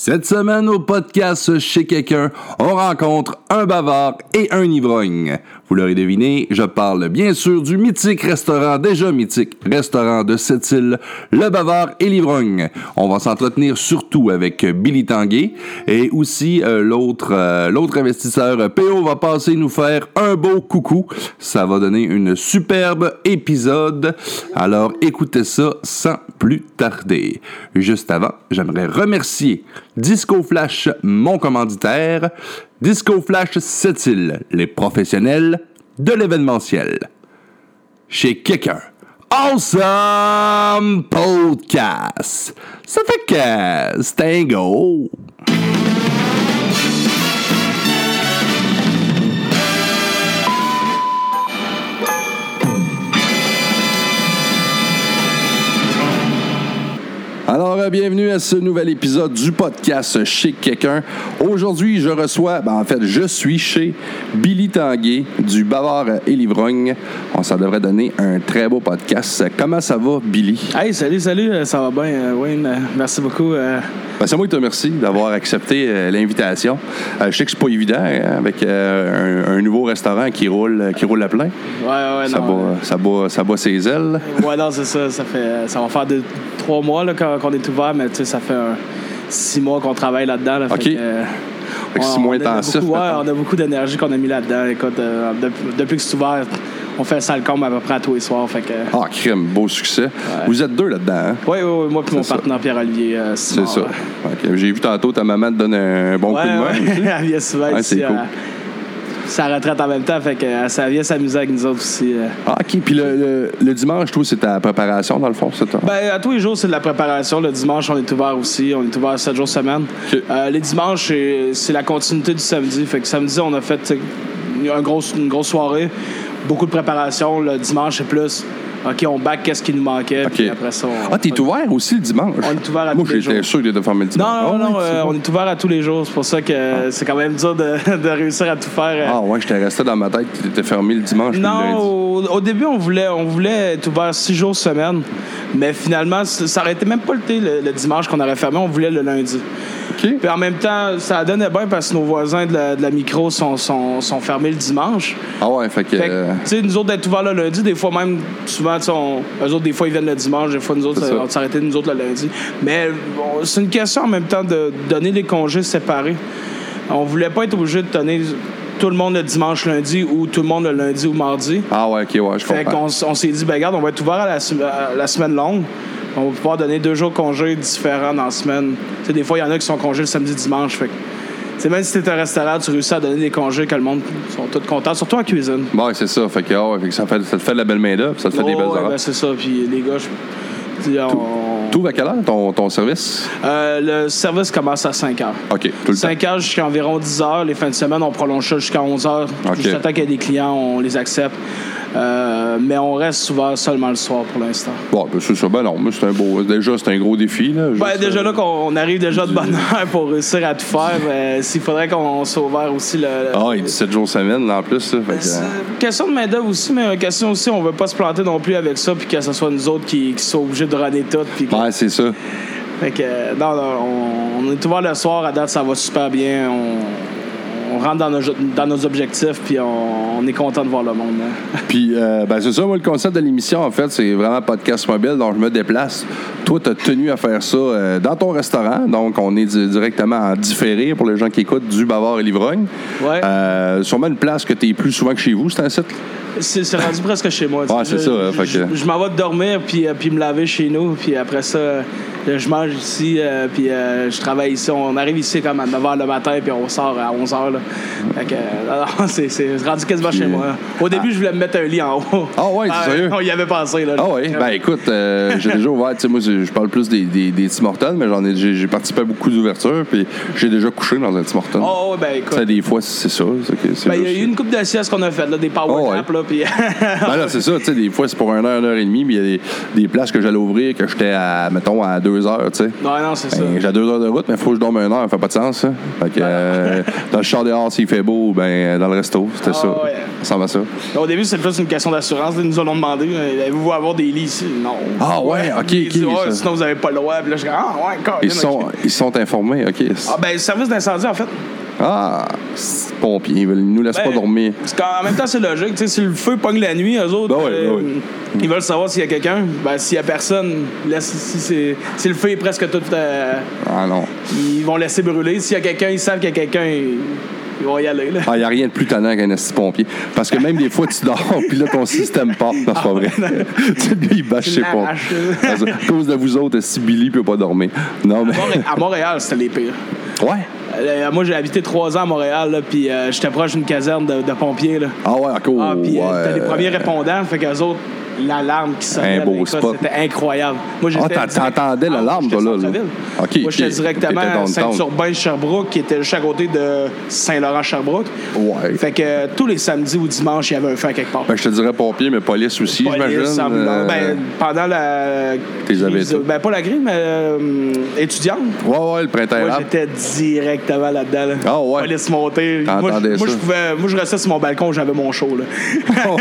Cette semaine au podcast Chez quelqu'un, on rencontre un bavard et un ivrogne. Vous l'aurez deviné, je parle bien sûr du mythique restaurant, déjà mythique, restaurant de cette île, le bavard et l'ivrogne. On va s'entretenir surtout avec Billy Tanguay et aussi euh, l'autre euh, l'autre investisseur PO va passer nous faire un beau coucou. Ça va donner une superbe épisode. Alors écoutez ça sans plus tarder. Juste avant, j'aimerais remercier Disco Flash, mon commanditaire, Disco Flash Sept-Îles, les professionnels de l'événementiel. Chez quelqu'un. Awesome Podcast. Ça fait que c'est. Alors, euh, bienvenue à ce nouvel épisode du podcast Chez quelqu'un. Aujourd'hui, je reçois, ben, en fait, je suis chez Billy Tanguay du Bavard et Livrogne. On ça devrait donner un très beau podcast. Comment ça va, Billy? Hey, salut, salut, euh, ça va bien, euh, Wayne. Merci beaucoup. euh. Ben, c'est moi qui te remercie d'avoir accepté euh, l'invitation. Je sais que c'est pas évident hein, avec un, un nouveau restaurant qui roule, qui roule à plein. Ouais, ouais, Ça non. bat, ça, bat, ça bat ses ailes. Ouais, non, c'est ça. Ça, fait, ça va faire deux, trois mois là, qu'on qu'on est ouvert, mais tu sais, ça fait un, six mois qu'on travaille là-dedans. là, fait OK. que, euh, Fait que on- moins on a intensif, beaucoup- ouais, mettons. on a beaucoup d'énergie qu'on a mis là-dedans. Écoute, euh, depuis, depuis que c'est ouvert, on fait ça le comble à peu près à tous les soirs. Fait que, Ah, crème, beau succès. Vous êtes deux là-dedans, hein? ouais, ouais, ouais, moi et mon ça. partenaire Pierre-Olivier. euh, C'est ça. J'ai vu tantôt ta maman te donner un bon Ouais, coup de main. Elle vient souvent ici. cool. euh, sa retraite en même temps, fait que euh, ça vient s'amuser avec nous autres aussi. euh. Ah, OK. Puis le, le- le dimanche, toi, c'est ta préparation, dans le fond, c'est? Ben, à tous les jours, c'est de la préparation. Le dimanche, on est ouvert aussi. On est ouvert 7 jours semaine. OK. Euh, les dimanches, c'est- la continuité du samedi. Fait que samedi, on a fait un gros- une grosse soirée. Beaucoup de préparation. Le dimanche, c'est plus. OK, on back qu'est-ce qui nous manquait. OK. Puis après ça, on. Ah, t'es ouvert aussi le dimanche? On est ouvert à Moi, tous les j'étais jours. sûr que t'étais fermé le dimanche. Non, non, Ah, non, euh, on est ouvert à tous les jours. C'est pour ça que euh, c'est quand même dur de, de réussir à tout faire. euh, Ah, ouais, j'étais resté dans ma tête que t'étais fermé le dimanche. Non, au, au début, on voulait, on voulait être ouvert six jours semaine. Mais finalement, ça aurait été même pas le, thé le, le dimanche qu'on aurait fermé, on voulait le lundi. Puis en même temps, ça donnait bien parce que nos voisins de la, de la micro sont, sont, sont fermés le dimanche. Ah, ouais, fait que. Fait que, euh, tu sais, nous autres d'être ouverts le lundi, des fois même, souvent, on- eux autres, des fois, ils viennent le dimanche, des fois, nous autres, on s'arrêtait nous autres le lundi. Mais bon, c'est une question en même temps de donner les congés séparés. On voulait pas être obligé de donner tout le monde le dimanche, lundi ou tout le monde le lundi ou mardi. Ah, ouais, OK, ouais, je Fait comprends. qu'on s- on s'est dit, ben regarde, on va être ouvert à la, sem- à la semaine longue. On va pouvoir donner deux jours de congés différents dans la semaine. Des fois, il y en a qui sont congés le samedi, dimanche. Fait que, même si t'es un restaurant, tu réussis à donner des congés que le monde sont tous contents, surtout en cuisine. Ouais, c'est ça. Fait que, fait que ça, fait, ça te fait de la belle main-d'œuvre, ça te fait des belles ouais, heures. ben, c'est ça. Puis les gars, je- T'ouvres à quelle heure ton, ton service? Euh, le service commence à 5 heures. OK, tout le temps. 5 heures jusqu'à environ 10 heures. Les fins de semaine, on prolonge ça jusqu'à 11 heures. OK. Jusqu'à temps qu'il y ait des clients, on les accepte. Euh, mais on reste ouvert seulement le soir pour l'instant. Bon, ben, c'est ça. Ben non, mais c'est un beau. Déjà, c'est un gros défi, là. Ben, déjà euh, là qu'on on arrive déjà de bonne heure pour réussir à tout faire, ben, s'il faudrait qu'on soit ouvert aussi le. Ah, il dit 7 jours semaine, là, en plus, là. Fait que, C'est euh, une question de main-d'œuvre aussi, mais une question aussi, on veut pas se planter non plus avec ça, puis que ce soit nous autres qui, qui soient obligés de runner tout. Puis Ouais, c'est ça. Fait que, euh, non, non, on, on est ouvert le soir, à date, ça va super bien. On, on rentre dans nos, dans nos objectifs, puis on, on est content de voir le monde. hein. Puis, euh, ben, c'est ça, moi, le concept de l'émission, en fait, c'est vraiment podcast mobile, donc je me déplace. Toi, tu as tenu à faire ça euh, dans ton restaurant, donc on est di- directement en différé pour les gens qui écoutent du Bavard et l'Ivrogne. Ouais. Euh, sûrement une place que tu es plus souvent que chez vous, c'est un site? C'est c'est rendu presque chez moi. Ouais, c'est Je- ça, fait Je, que- je m'en vais dormir, puis, euh, puis me laver chez nous, puis après ça, euh, je mange ici, euh, puis euh, je travaille ici. On arrive ici comme à 9 h le matin, puis on sort à 11 h. Là. Fait que, c'est c'est rendu quasiment chez moi. Au début, je voulais me mettre un lit en haut. Ah ouais, c'est sérieux? On y avait pensé. Là, Ah oui, ben écoute, euh, j'ai déjà ouvert, tu sais, moi, je parle plus des, des, des Tim Hortons, mais j'en ai, j'ai, participé à beaucoup d'ouvertures, puis j'ai déjà couché dans un Tim Hortons. Oh, ouais, ben écoute. des fois, c'est ça. Ben, il y a eu une coupe de sieste qu'on a faite, là, des power Oh, ouais. naps, puis... Ben là, c'est ça, tu sais, des fois, c'est pour une heure, une heure et demie, mais il y a des, des places que j'allais ouvrir que j'étais à, mettons, à deux heures, tu sais. non, non, c'est ça. Ben, j'ai deux heures de route, mais il faut que je dorme une heure, ça fait pas de sens, ça. Fait que, euh, dans le char dehors, s'il fait beau, ben, dans le resto, c'était Ah, ça. ouais. Ça à ça. Au début, c'était plus une question d'assurance. Ils nous ont demandé euh, avez-vous avoir des lits ici? Non. Ah, ouais, ok, Ils disent, ça. sinon, vous n'avez pas le droit. Puis là, je dis Ah, ouais, encore. Ils sont, ils sont informés, OK. Ah, ben, service d'incendie, en fait. Ah, pompiers, ils veulent- nous laissent Ben, pas dormir. Parce qu'en même temps, c'est logique. Tu sais, si le feu pogne la nuit, eux autres, Ben ouais, euh, ben ouais. ils veulent savoir s'il y a quelqu'un. Ben, s'il y a personne, laisse, si, si le feu est presque tout. euh, Ah non. ils vont laisser brûler. S'il y a quelqu'un, ils savent qu'il y a quelqu'un, ils, ils vont y aller. Ah, il n'y a rien de plus tannant qu'un esti pompier. Parce que même des fois, tu dors, puis là, ton système part. Non, c'est pas vrai. tu sais, lui, il bâche ses. À cause de vous autres, si Billy peut pas dormir. Non, mais. À Montréal, c'était les pires. Ouais. Euh, moi, j'ai habité trois ans à Montréal, là, puis euh, j'étais proche d'une caserne de, de pompiers. Là. Ah ouais, encore. Ah, puis euh, ouais. t'as les premiers répondants, fait qu'eux autres, l'alarme qui sonnait, Un beau là, écoute, spot. c'était incroyable. Moi, Ah, t'entendais l'alarme, j'étais toi, là, là. Moi, j'étais directement à. Saint-Urbain-Sherbrooke, qui était juste à côté de Saint-Laurent-Sherbrooke. Ouais. Fait que euh, tous les samedis ou dimanches, il y avait un feu à quelque part. Ben, je te dirais pompier, mais police aussi, Police, j'imagine. Euh, Ben, pendant la. T'es. Ben, pas la grille, mais euh, étudiante. Ouais, ouais, le printemps Moi, j'étais directement là-dedans. Là. Ah ouais. Police montée. Moi, je- moi, je pouvais, moi, je restais sur mon balcon, j'avais mon show. Là. Oh.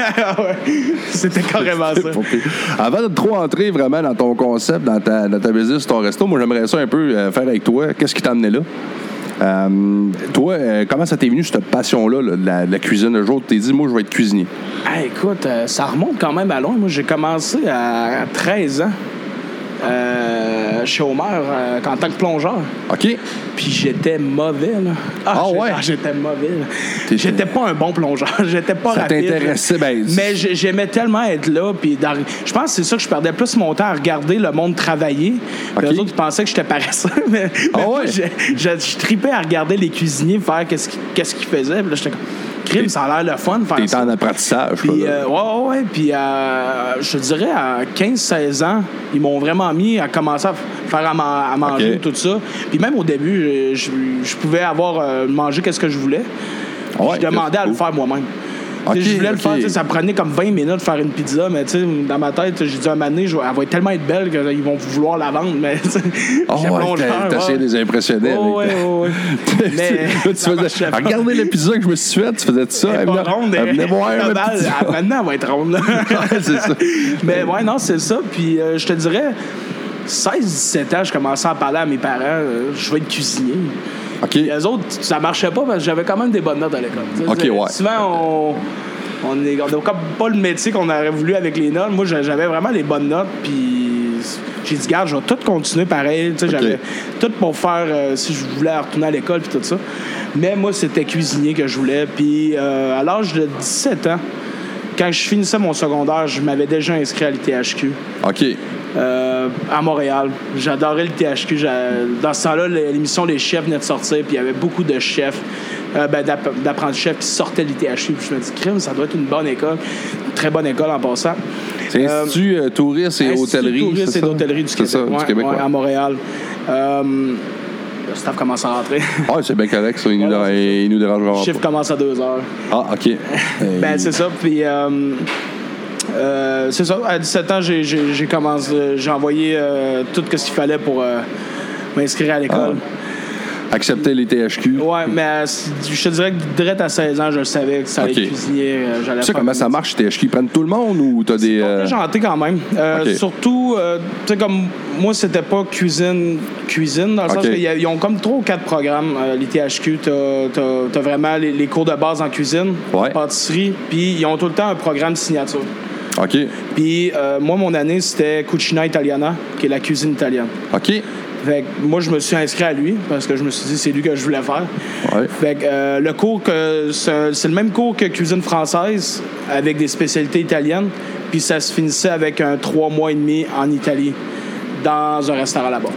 C'était carrément ça. Avant de trop entrer vraiment dans ton concept, dans ta, dans ta business, ton resto, moi j'aimerais ça un peu euh, faire avec toi. Qu'est-ce qui t'a amené là? Euh, toi, euh, comment ça t'est venu cette passion-là là, de, la, de la cuisine? Le jour tu t'es dit, moi je vais être cuisinier. Ah, écoute, euh, ça remonte quand même à loin. Moi, j'ai commencé à 13 ans euh, chez Homer euh, en tant que plongeur. OK? Puis j'étais mauvais, là. Ah, j'étais- ouais? j'étais mauvais, là. J'étais pas un bon plongeur. j'étais pas Ça rapide. t'intéressait, ben, Mais j'ai- j'aimais tellement être là. Puis je pense que c'est ça que je perdais plus mon temps à regarder le monde travailler. Puis Ok. eux autres, ils pensaient que j'étais paresseux. Mais, Ah mais ouais? je, je, je tripais à regarder les cuisiniers faire qu'est-ce qu'ils qu'est-ce qu'ils faisaient. Puis là, j'étais comme, crime, ça a l'air le fun T'es ça. en apprentissage. Puis, euh, ouais, ouais. Puis, euh, je te dirais, à 15-16 ans, ils m'ont vraiment mis à commencer à faire à, man- à manger tout ça. Puis, même au début, je, pouvais avoir euh, mangé qu'est-ce que je voulais. Ouais, je demandais à le faire moi-même. Tu sais, Ok, je voulais le faire, tu sais, ça prenait comme 20 minutes de faire une pizza, mais tu sais, dans ma tête, j'ai dit un moment donné, elle va être tellement être belle qu'ils vont vouloir la vendre, mais tu sais, Oh, ouais, t'as- essayé de les impressionner. Ouais, avec ouais, ta- ouais, ouais. Mais tu faisais, regardez l'épisode que je me suis fait, tu faisais ça. Elle venait, ronde, elle venait voir la elle- Maintenant, elle va être ronde. Ouais, c'est ça. Mais ouais, non, c'est ça. Puis euh, je te dirais, 16-17 ans, je commençais à parler à mes parents, euh, je vais être cuisinier. Eux autres, ça marchait pas parce que j'avais quand même des bonnes notes à l'école. Ouais. Souvent, on on n'a comme pas le métier qu'on aurait voulu avec les notes. Moi, j'a- j'avais vraiment les bonnes notes. Puis j'ai dit, garde, je vais tout continuer pareil. Tu sais, Ok. J'avais tout pour faire euh, si je voulais retourner à l'école puis tout ça. Mais moi, c'était cuisinier que je voulais. Puis euh, à l'âge de 17 ans, quand je finissais mon secondaire, je m'avais déjà inscrit à l'ITHQ. OK. Euh, à Montréal. J'adorais le THQ. Dans ce temps-là, l'émission Les Chefs venait de sortir, puis il y avait beaucoup de chefs, euh, ben, chefs qui sortaient de l'ITHQ. Puis je me dis, crime, ça doit être une bonne école. Une très bonne école en passant. C'est Euh, Institut euh, Tourisme et Hôtellerie. Tourisme c'est et ça? d'hôtellerie du Québec. ça, du Québec, ouais, ouais. à Montréal. Euh, le staff commence à rentrer. Ah, c'est bien correct, ça. Il nous, Ouais, c'est ça. il nous dérange Le vraiment chiffre pas. commence à 2 heures. Ah, OK. Ben, c'est ça. Puis, euh, euh, c'est ça. À 17 ans, j'ai, j'ai, j'ai commencé, j'ai envoyé euh, tout ce qu'il fallait pour euh, m'inscrire à l'école. Accepter les THQ. Ouais, mais je te dirais que direct à 16 ans, je savais que ça allait Ok. être cuisinier. j'allais Tu sais faire comment des ça marche, THQ? Ils prennent tout le monde ou t'as des. Euh, déjantés quand même. Surtout, tu sais, comme moi, c'était pas cuisine, cuisine, dans le sens qu'ils ont comme trois ou quatre programmes, euh, les THQ. T'as t'as- t'as vraiment les, les cours de base en cuisine, Ouais. pâtisserie, puis ils ont tout le temps un programme signature. OK. Puis euh, moi, mon année, c'était Cucina Italiana, qui est la cuisine italienne. OK. Fait que moi, je me suis inscrit à lui parce que je me suis dit c'est lui que je voulais faire. Ouais. Fait que euh, le cours, que c'est c'est le même cours que cuisine française avec des spécialités italiennes. Puis ça se finissait avec un trois mois et demi en Italie dans un restaurant là-bas.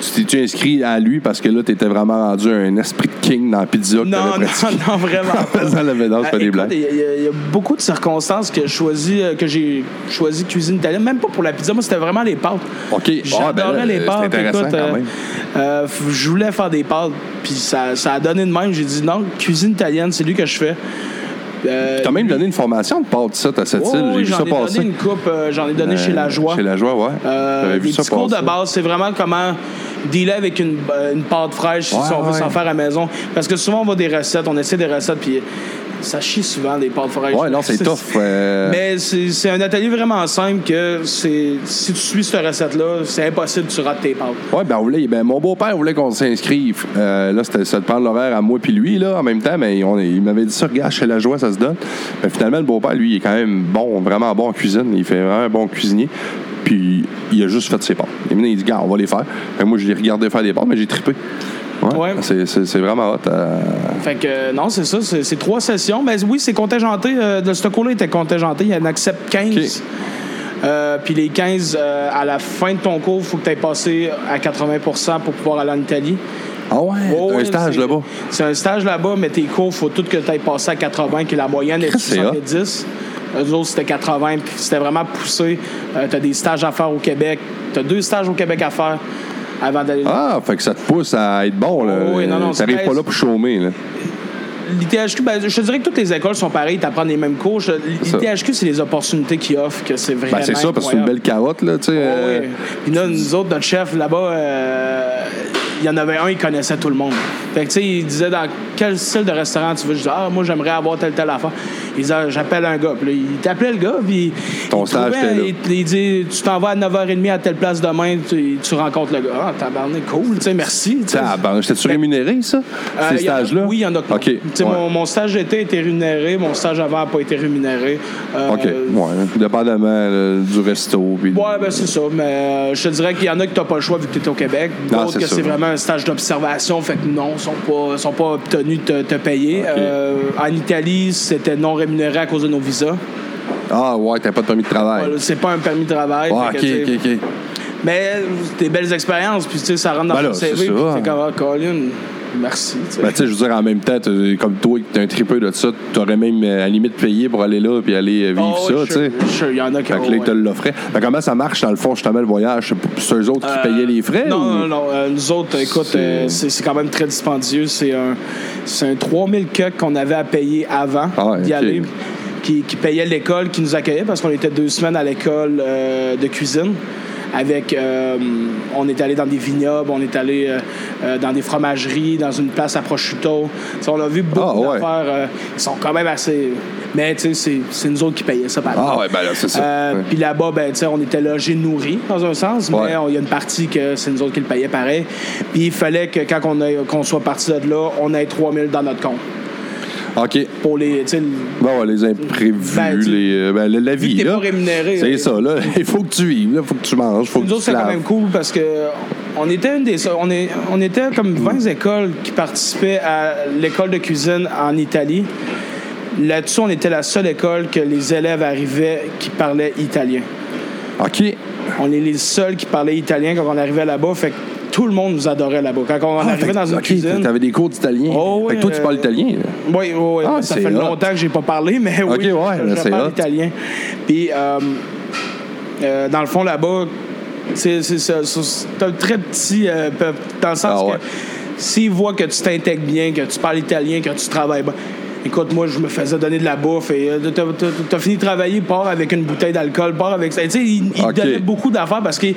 Tu t'es-tu inscrit à lui parce que là, t'étais vraiment rendu un esprit de king dans la pizza que Non, non, non, vraiment Euh, pas des blagues. Il y, a- il y a beaucoup de circonstances que, je choisis, euh, que j'ai choisi cuisine italienne, même pas pour la pizza. Moi, c'était vraiment les pâtes. OK. J'adorais Ah, ben là, les pâtes. intéressant écoute, quand euh, même. euh, je voulais faire des pâtes, puis ça, ça a donné de même. J'ai dit non, cuisine italienne, c'est lui que je fais. Euh, T'as même donné une formation de pâte ça à cette île. J'ai vu j'en ça ai donné passer. une coupe, euh, j'en ai donné chez Euh, La Joie. Chez La Joie, ouais. Euh, J'avais des vu ça petits cours de passer. base, c'est vraiment comment dealer avec une, euh, une pâte fraîche si on veut s'en faire à la maison. Parce que souvent, on va des recettes, on essaie des recettes, puis ça chie souvent des pâtes fraîches. Ouais, non, c'est tough. euh, Mais c'est un atelier vraiment simple que si tu suis cette recette-là, c'est impossible que tu rates tes pâtes. Ouais, ben, on voulait, ben mon beau-père voulait qu'on s'inscrive. Euh, là, c'était ça de prendre l'horaire à moi puis lui, là, en même temps, mais on- il m'avait dit ça, regarde, chez la joie, ça se donne. Mais finalement, le beau-père, lui, il est quand même bon, vraiment bon en cuisine. Il fait vraiment un bon cuisinier. Puis, il a juste fait ses pâtes. Et maintenant, il dit, gars, on va les faire. Que moi, je l'ai regardé faire des pâtes, mais j'ai trippé. Ouais. Ouais. C'est, vraiment hot. euh, Fait que euh, non, c'est ça, c'est trois sessions. Mais oui, c'est contingenté. euh, de ce cours-là, il était contingenté. Il y en accepte 15. Euh, puis les 15, euh, à la fin de ton cours, il faut que tu aies passé à 80% pour pouvoir aller en Italie. Ah ouais, Oh, un ouais, stage c'est- là-bas? C'est un stage là-bas, mais tes cours, il faut tout que tu aies passé à 80, que la moyenne est de C'est hot. 70. Eux autres, c'était 80, puis c'était vraiment poussé. tu as des stages à faire au Québec. Tu as deux stages au Québec à faire avant d'aller Ah, fait que ça te pousse à être bon, là. Oh, oui, non, non, c'est T'arrives pas là pour chômer, là. L'ITHQ, ben, je te dirais que toutes les écoles sont pareilles, tu apprends les mêmes cours. L'ITHQ, c'est les opportunités qu'ils offrent, que c'est vraiment. Ben, c'est ça, parce que c'est une belle carotte, là, tu sais. Oh, euh, oui. Puis là, nous autres, notre chef là-bas, euh, il y en avait un, il connaissait tout le monde. Fait que, tu sais, il disait dans quel style de restaurant tu veux? Je disais, ah, moi, j'aimerais avoir telle, telle affaire. Ah, j'appelle un gars. Puis là, il t'appelait le gars, puis. Ton il stage trouvait- là. Il, il dit, tu t'en vas à 9h30 à telle place demain, tu, tu rencontres le gars. Ah, tabarnak, cool, tu sais, merci. tu sais. Ah, ben, rémunéré, ça? Euh, ces stages-là? Oui, il y en a. OK. Ouais. mon, mon stage d'été était rémunéré, mon stage avant n'a pas été rémunéré. Euh, OK. Ouais, dépendamment là, du resto. Puis... Ouais, ben c'est ça. Mais euh, je te dirais qu'il y en a que t'as pas le choix vu que t'es au Québec. D'autres que c'est vraiment un stage d'observation. Fait que non, ils sont pas, sont pas tenus de te, te payer. Euh, en Italie, c'était non rémunéré à cause de nos visas. Ah, ouais, t'as pas de permis de travail. C'est pas un permis de travail. Fait OK, que, OK, OK. Mais euh, des belles expériences, puis tu sais, ça rentre dans Ben c'est CV. ça. Puis t'es comme, ah, Colin, merci. Ben, tu sais, je veux dire, en même temps, comme toi, t'es un tripeux de ça, t'aurais même, euh, à la limite, payé pour aller là puis aller euh, vivre Oh, ça, tu sais. Il y en a qui Fait que là, ils te l'offraient. Ben, comment ça marche, dans le fond, justement, le voyage? C'est- eux autres qui Euh, payaient les frais? Non, ou- non, non. euh, nous autres, écoute, C'est- euh, quand même très dispendieux. C'est un, un 3000 cucs qu'on avait à payer avant Ah d'y aller, qui, qui payait l'école qui nous accueillait parce qu'on était deux semaines à l'école de cuisine. Avec, euh, on est allé dans des vignobles, on est allé euh, euh, dans des fromageries, dans une place à prosciutto. Tu sais, on a vu beaucoup Ah, ouais. d'affaires. ils sont quand même assez. Mais tu sais, c'est- c'est nous autres qui payaient ça par Ah, ouais, ben là, c'est ça. Puis là-bas, ben, tu sais, on était logés, nourris, dans un sens, mais il y a une partie que c'est nous autres qui le payaient pareil. Puis il fallait que quand on, qu'on soit parti de là, on ait 3000 dans notre compte. OK. Pour les. Bon, ouais, les imprévus, Ben, les, euh, ben, la, vie, t'es pas rémunéré. C'est euh, ça, là. Il faut que tu vives, il faut que tu manges, il faut que Nous tu autres, te c'est quand même cool parce que on était une des on, est, on était comme 20 écoles qui participaient à l'école de cuisine en Italie. Là-dessus, on était la seule école que les élèves arrivaient qui parlaient italien. OK. On est les seuls qui parlaient italien quand on arrivait là-bas. Fait que tout le monde nous adorait là-bas. Quand on Ah, arrivait fait- dans une OK, cuisine. T'avais des cours d'italien. Oh, fait que toi, tu parles italien, là. Oui, oui, oui. Ah, ça fait hot. longtemps que j'ai pas parlé, mais oui, ouais, je, je parle hot. italien. Puis, euh, euh, dans le fond, là-bas, c'est un très petit euh, peuple, dans le sens Ah, que s'ils voient que tu t'intègres bien, que tu parles italien, que tu travailles bien. Écoute, moi, je me faisais donner de la bouffe et euh, t'as- fini de travailler, pars avec une bouteille d'alcool, pars avec ça. Tu sais, Ok. donnaient beaucoup d'affaires parce qu'ils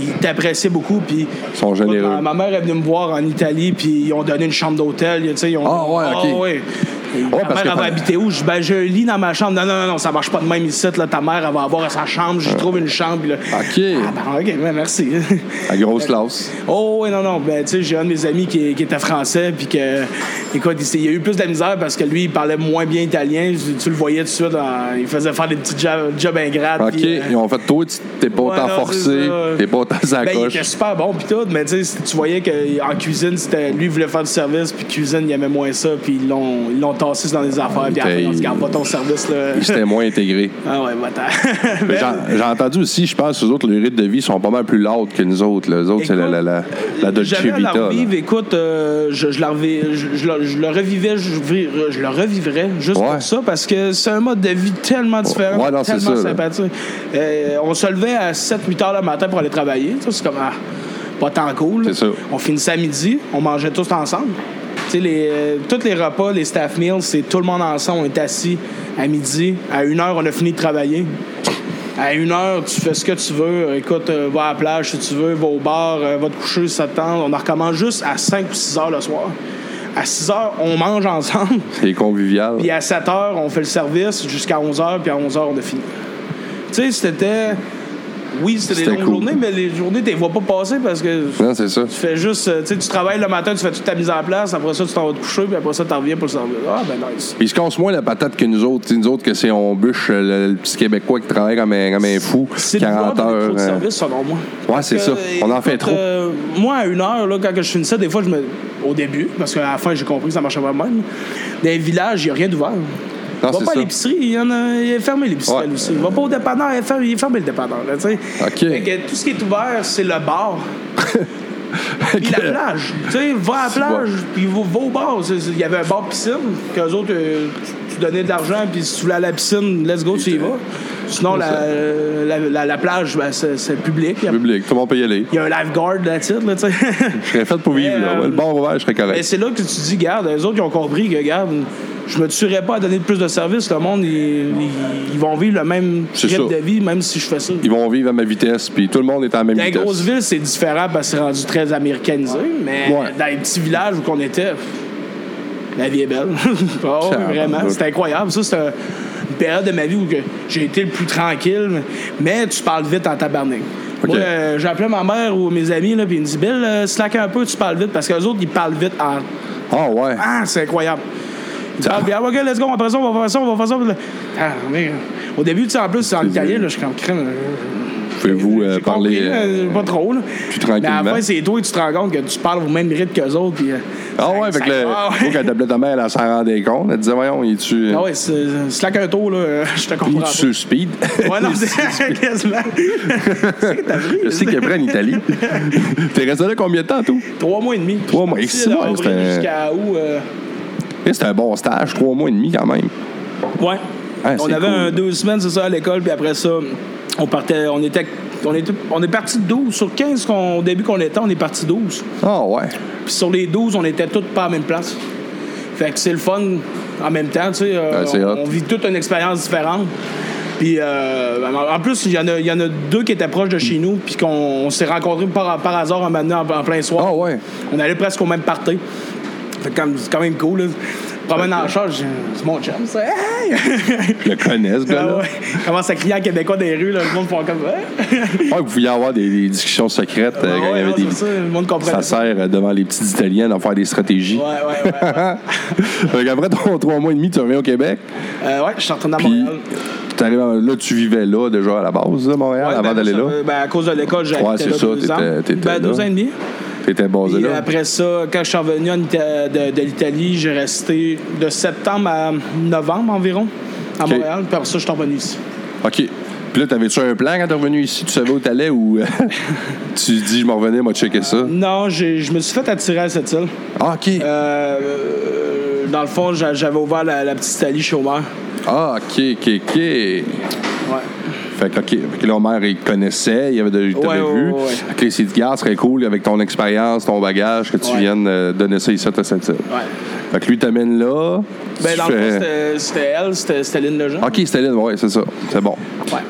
ils t'appréciaient beaucoup. Puis, Ils sont généreux. Ma, ma mère est venue me voir en Italie, puis ils ont donné une chambre d'hôtel. ils ont- Ah, ouais, ok. ouais. Ta mère que- avait habité où? Je ben, j'ai un lit dans ma chambre. Non, non, non, non, ça marche pas de même ici. Là, ta mère, elle va avoir sa chambre. J'y trouve une chambre. là- OK. Ah, ben, OK, ouais, merci. À grosse classe. Oh, oui, non, non. Ben, tu sais, j'ai un de mes amis qui, qui était français, puis que, écoute, il, il a eu plus de la misère parce que lui, il parlait moins bien italien. Tu, le voyais tout de suite. en- il faisait faire des petits jobs, jobs ingrats. OK. euh, Ils ont fait, toi, t'es pas autant forcé, t'es pas autant sa Ben, il était super bon puis tout, mais tu sais, tu voyais qu'en cuisine, c'était lui il voulait faire du service, puis cuisine, il aimait moins ça, puis ils l'ont tassé dans les affaires, puis il- on se garde pas ton service là. Ils s'étaient moins intégrés. ah ouais, Mais- J'ai j'ai entendu aussi, je pense, que les autres, le rythme de vie sont pas mal plus lourds que nous autres. Les autres, c'est la, la, la, la Dolce Vita. là. revivre, écoute, euh, je, je, la je, je le- je le revivais, je, je le revivrais juste Ouais. pour ça, parce que c'est un mode de vie tellement différent, Ouais, non, c'est tellement ça, sympathique. Euh, on se levait à 7-8 heures le matin pour aller travailler, ça, c'est comme, ah, pas tant cool. C'est ça. On finissait à midi, on mangeait tous ensemble. Les, euh, tous les repas, les staff meals, c'est tout le monde ensemble. On est assis à midi. À une heure, on a fini de travailler. À une heure, tu fais ce que tu veux. Écoute, euh, va à la plage si tu veux, va au bar, euh, va te coucher si ça te tente. On en recommence juste à 5 ou 6 heures le soir. À 6 heures, on mange ensemble. C'est convivial. Puis à 7 heures, on fait le service jusqu'à 11 heures, puis à 11 heures, on a fini. Tu sais, c'était. Oui, c'était des longues cool. journées, mais les journées, tu les vois pas passer parce que Non, c'est ça. tu fais juste. euh, Tu sais, tu travailles le matin, tu fais toute ta mise en place, après ça, tu t'en vas te coucher, puis après ça, tu reviens pour le service. Ah, ben nice. Puis ils se cassent moins la patate que nous autres. Tu sais, nous autres, que c'est on bûche euh, le, le petit Québécois qui travaille comme un, comme un fou. C'est de 40 vouloir donner heures. trop de euh, service, selon moi. Ouais, c'est ça. On en fait trop. euh, moi, à une heure, là, quand je finissais, des fois, je me. Au début, parce qu'à la fin, j'ai compris que ça marchait pas même. Dans les villages, il n'y a rien d'ouvert. Non, Va pas à l'épicerie, il, y en a, il est fermé l'épicerie Ouais. aussi. Va pas au dépanneur, il est fermé, il est fermé le dépanneur. là. Fait que tout ce qui est ouvert, c'est le bar. Puis la plage. Tu sais, va à la plage, puis va, va au bar. C'est- c'est- Il y avait un bar piscine, qu'eux autres, euh, tu, tu donnais de l'argent, puis si tu voulais à la piscine, let's go, tu y vas. Sinon, la, la, la- la plage, ben, c'est c'est public. A- Public, tout le monde peut y aller. il y a un lifeguard là-dessus, là, tu sais. Je serais fait pour vivre, Mais, là. euh, Ouais, le bar ouvert, je serais Mais correct. c'est là que tu te dis, garde, les autres, ils ont compris que, garde, je me tuerais pas à donner plus de services. Le monde, ils, ils- ils vont vivre le même C'est rythme de vie, même si je fais ça. Ils vont vivre à ma vitesse, puis tout le monde est à la même Dans les vitesse. grosses villes, c'est différent parce que c'est rendu très mais Ouais. dans les petits villages où on était, la vie est belle. Oh, vraiment, c'est incroyable. Ça, c'est un- une période de ma vie où que j'ai été le plus tranquille, mais tu parles vite en tabarnak. Moi, euh, j'appelais ma mère ou mes amis, puis ils me disent Bill, euh, slack un peu, tu parles vite, parce qu'eux autres, ils parlent vite en. Ah, ouais. Ah, c'est incroyable. Ils parlent Ah, ok, let's go, on va faire ça, on va faire ça, on va faire ça. Ah, mais, au début, tu sais, en plus, c'est en italien, là, je suis comme crème. Pouvez-vous euh, parler compris, euh, pas trop, là. plus tranquillement? Mais à la fin, c'est toi et tu te rends compte que tu parles au même rythme qu'eux autres. Puis, euh, Ah, ça- ouais, avec ça- le. Ah, Faut qu'elle t'appelait ta mère, elle s'en rendait compte. Elle disait, voyons, il est-tu. Ah ouais, c'est slack un tour, là, je te Il comprends. est pas. sur speed? Ouais, non, c'est quasiment. C'est que t'as pris. Je sais qu'il est prêt en Italie. T'es resté là combien de temps, tout? Trois mois et demi. Trois mois. Bon, avril c'était- Jusqu'à euh, Eh, C'était un bon stage, trois mois et demi quand même. Ouais. Ah, on avait cool. un deux semaines, c'est ça, à l'école, puis après ça, on partait, on était, on était, on est parti de 12. Sur 15 qu'on- au début qu'on était, on est parti 12. Ah, ouais. Puis sur les 12, on était tous pas à la même place. Fait que c'est le fun en même temps, tu sais. euh, Ouais, c'est on, vit toute une expérience différente. Puis euh, en plus, il y, en a- y en a deux qui étaient proches de chez nous, puis qu'on on s'est rencontrés par, par hasard un matin en, en plein soir. Ah, ouais. On allait presque au même party. Fait que c'est quand même cool. Là. Promène la charge, c'est mon chum, ça. Hey! Le connais, ce Ah gars-là. ouais. Commence à crier en québécois dans les rues, là, le monde font comme ça. Ouais, vous pouviez avoir des, des discussions secrètes euh, quand il y avait des. ça, le monde comprend. Ça sert euh, devant les petits Italiens d'en faire des stratégies. Ouais, ouais, ouais. qu'après ton trois mois et demi, tu reviens au Québec? Euh, ouais, je suis retourné à Montréal. à- là, tu vivais là déjà à la base, là, Montréal, avant ben, d'aller là? ben, à cause de l'école, j'ai Ouais, là ça, deux ans. ben, deux ans et demi. T'étais basé Puis là. après ça, quand je suis revenu de, de l'Italie, j'ai resté de septembre à novembre environ à. Montréal. Puis après ça, je suis revenu ici. OK. Puis là, t'avais-tu un plan quand t'es revenu ici? Tu savais où t'allais ou euh, tu dis, je m'en revenais, moi, checker ça? Non, je me suis fait attirer à cette île. Ah, OK. Euh, euh, dans le fond, j'a- j'avais ouvert la, la petite Italie chez Omer. Ah, OK, OK, OK. Ouais. Fait que, OK. Fait que là, Omer, il connaissait, il avait, t'avait Ouais, ouais, vu. ouais, s'est dit, ce serait cool avec ton expérience, ton bagage, que tu viennes euh, donner ça ici à cette île. Fait que lui, t'amène là. Ben, dans le fais- fond, c'était- elle, c'était Lynn Lejeune. OK, c'était Lynn, ouais, c'est ça. C'est bon.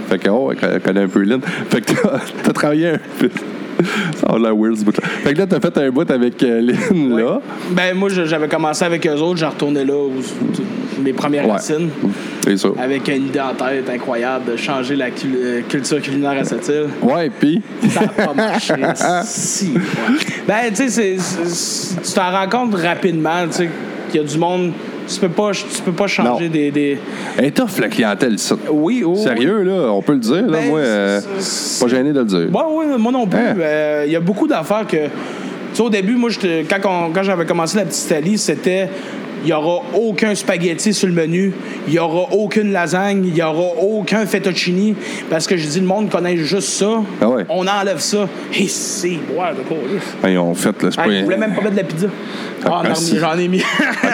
Fait que, oh, elle connaît un peu Lynn. Fait que t'as travaillé un peu. Ça a l'air weird, ce bout-là. Fait que là, t'as fait un bout avec euh, Lynn, là. Ben, moi, j'avais commencé avec eux autres, j'ai retourné là, où, mes premières Ouais. racines, C'est ça. avec une idée en tête incroyable de changer la euh, culture culinaire à cette île. Ouais, puis? Ça n'a pas marché. si. ouais. Ben, tu sais, tu t'en rends compte rapidement, tu sais, qu'il y a du monde. Tu peux pas, tu peux pas changer des, des- Elle est tough, la clientèle, ça. Oui, oui. Sérieux, là, on peut le dire, là. Ben, moi, euh, pas gêné de le dire. Ouais, oui, moi non plus. Hein? Euh, Il y a beaucoup d'affaires que. Tu sais, au début, moi, quand, quand j'avais commencé la petite Italie, c'était. Il n'y aura aucun spaghetti sur le menu. Il n'y aura aucune lasagne. Il n'y aura aucun fettuccini. Parce que je dis, le monde connaît juste ça. Ah ouais. On enlève ça. Et c'est. Ouais, de ont fait, c'est Ah, pas- ils voulaient même pas mettre de la pizza. Ah, Ah, non, j'en ai mis.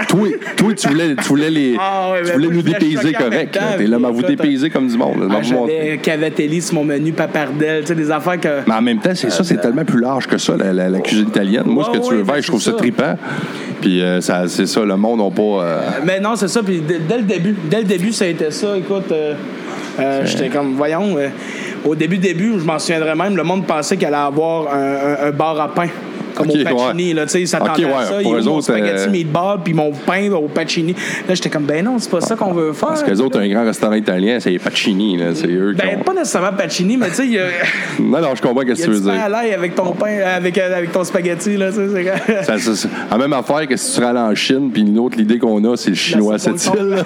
toi, toi, tu voulais, tu voulais, les, Ah ouais, tu voulais nous je voulais dépayser correct. T'es là, mais vous dépayser comme du monde. Ah. J'avais cavatelli sur mon menu, papardelle, tu sais, des affaires que. Mais en même temps, c'est ça, c'est tellement plus large que ça, la, la- la cuisine italienne. Moi, ce que tu veux faire, ben, je trouve ça. trippant. Puis euh, ça, c'est ça, le monde n'a pas. euh, Mais non, c'est ça. Puis dès, le début, dès le début, ça a été ça. Écoute, euh, euh, j'étais comme, voyons, euh, au début, début, je m'en souviendrai même, le monde pensait qu'elle allait avoir un, un- un bar à pain. Comme Ok, au Pacini, ouais. là, tu sais, ils s'attendaient Ok, ouais, à ça. Ils ont mon spaghetti euh, meatball, puis mon pain au Pacini. Là, j'étais comme, ben non, c'est pas ça qu'on veut faire. Parce que les autres, un grand restaurant italien, c'est les Pacini, là. C'est eux qui Ben, ont- pas nécessairement Pacini, mais tu sais, il a, Non, non, je comprends ce il que tu veux dire. à l'ail avec ton pain, avec, avec ton spaghetti, là, tu sais. c'est Ça, la même affaire que si tu râles en Chine, puis une autre, l'idée qu'on a, c'est le chinois à cette île.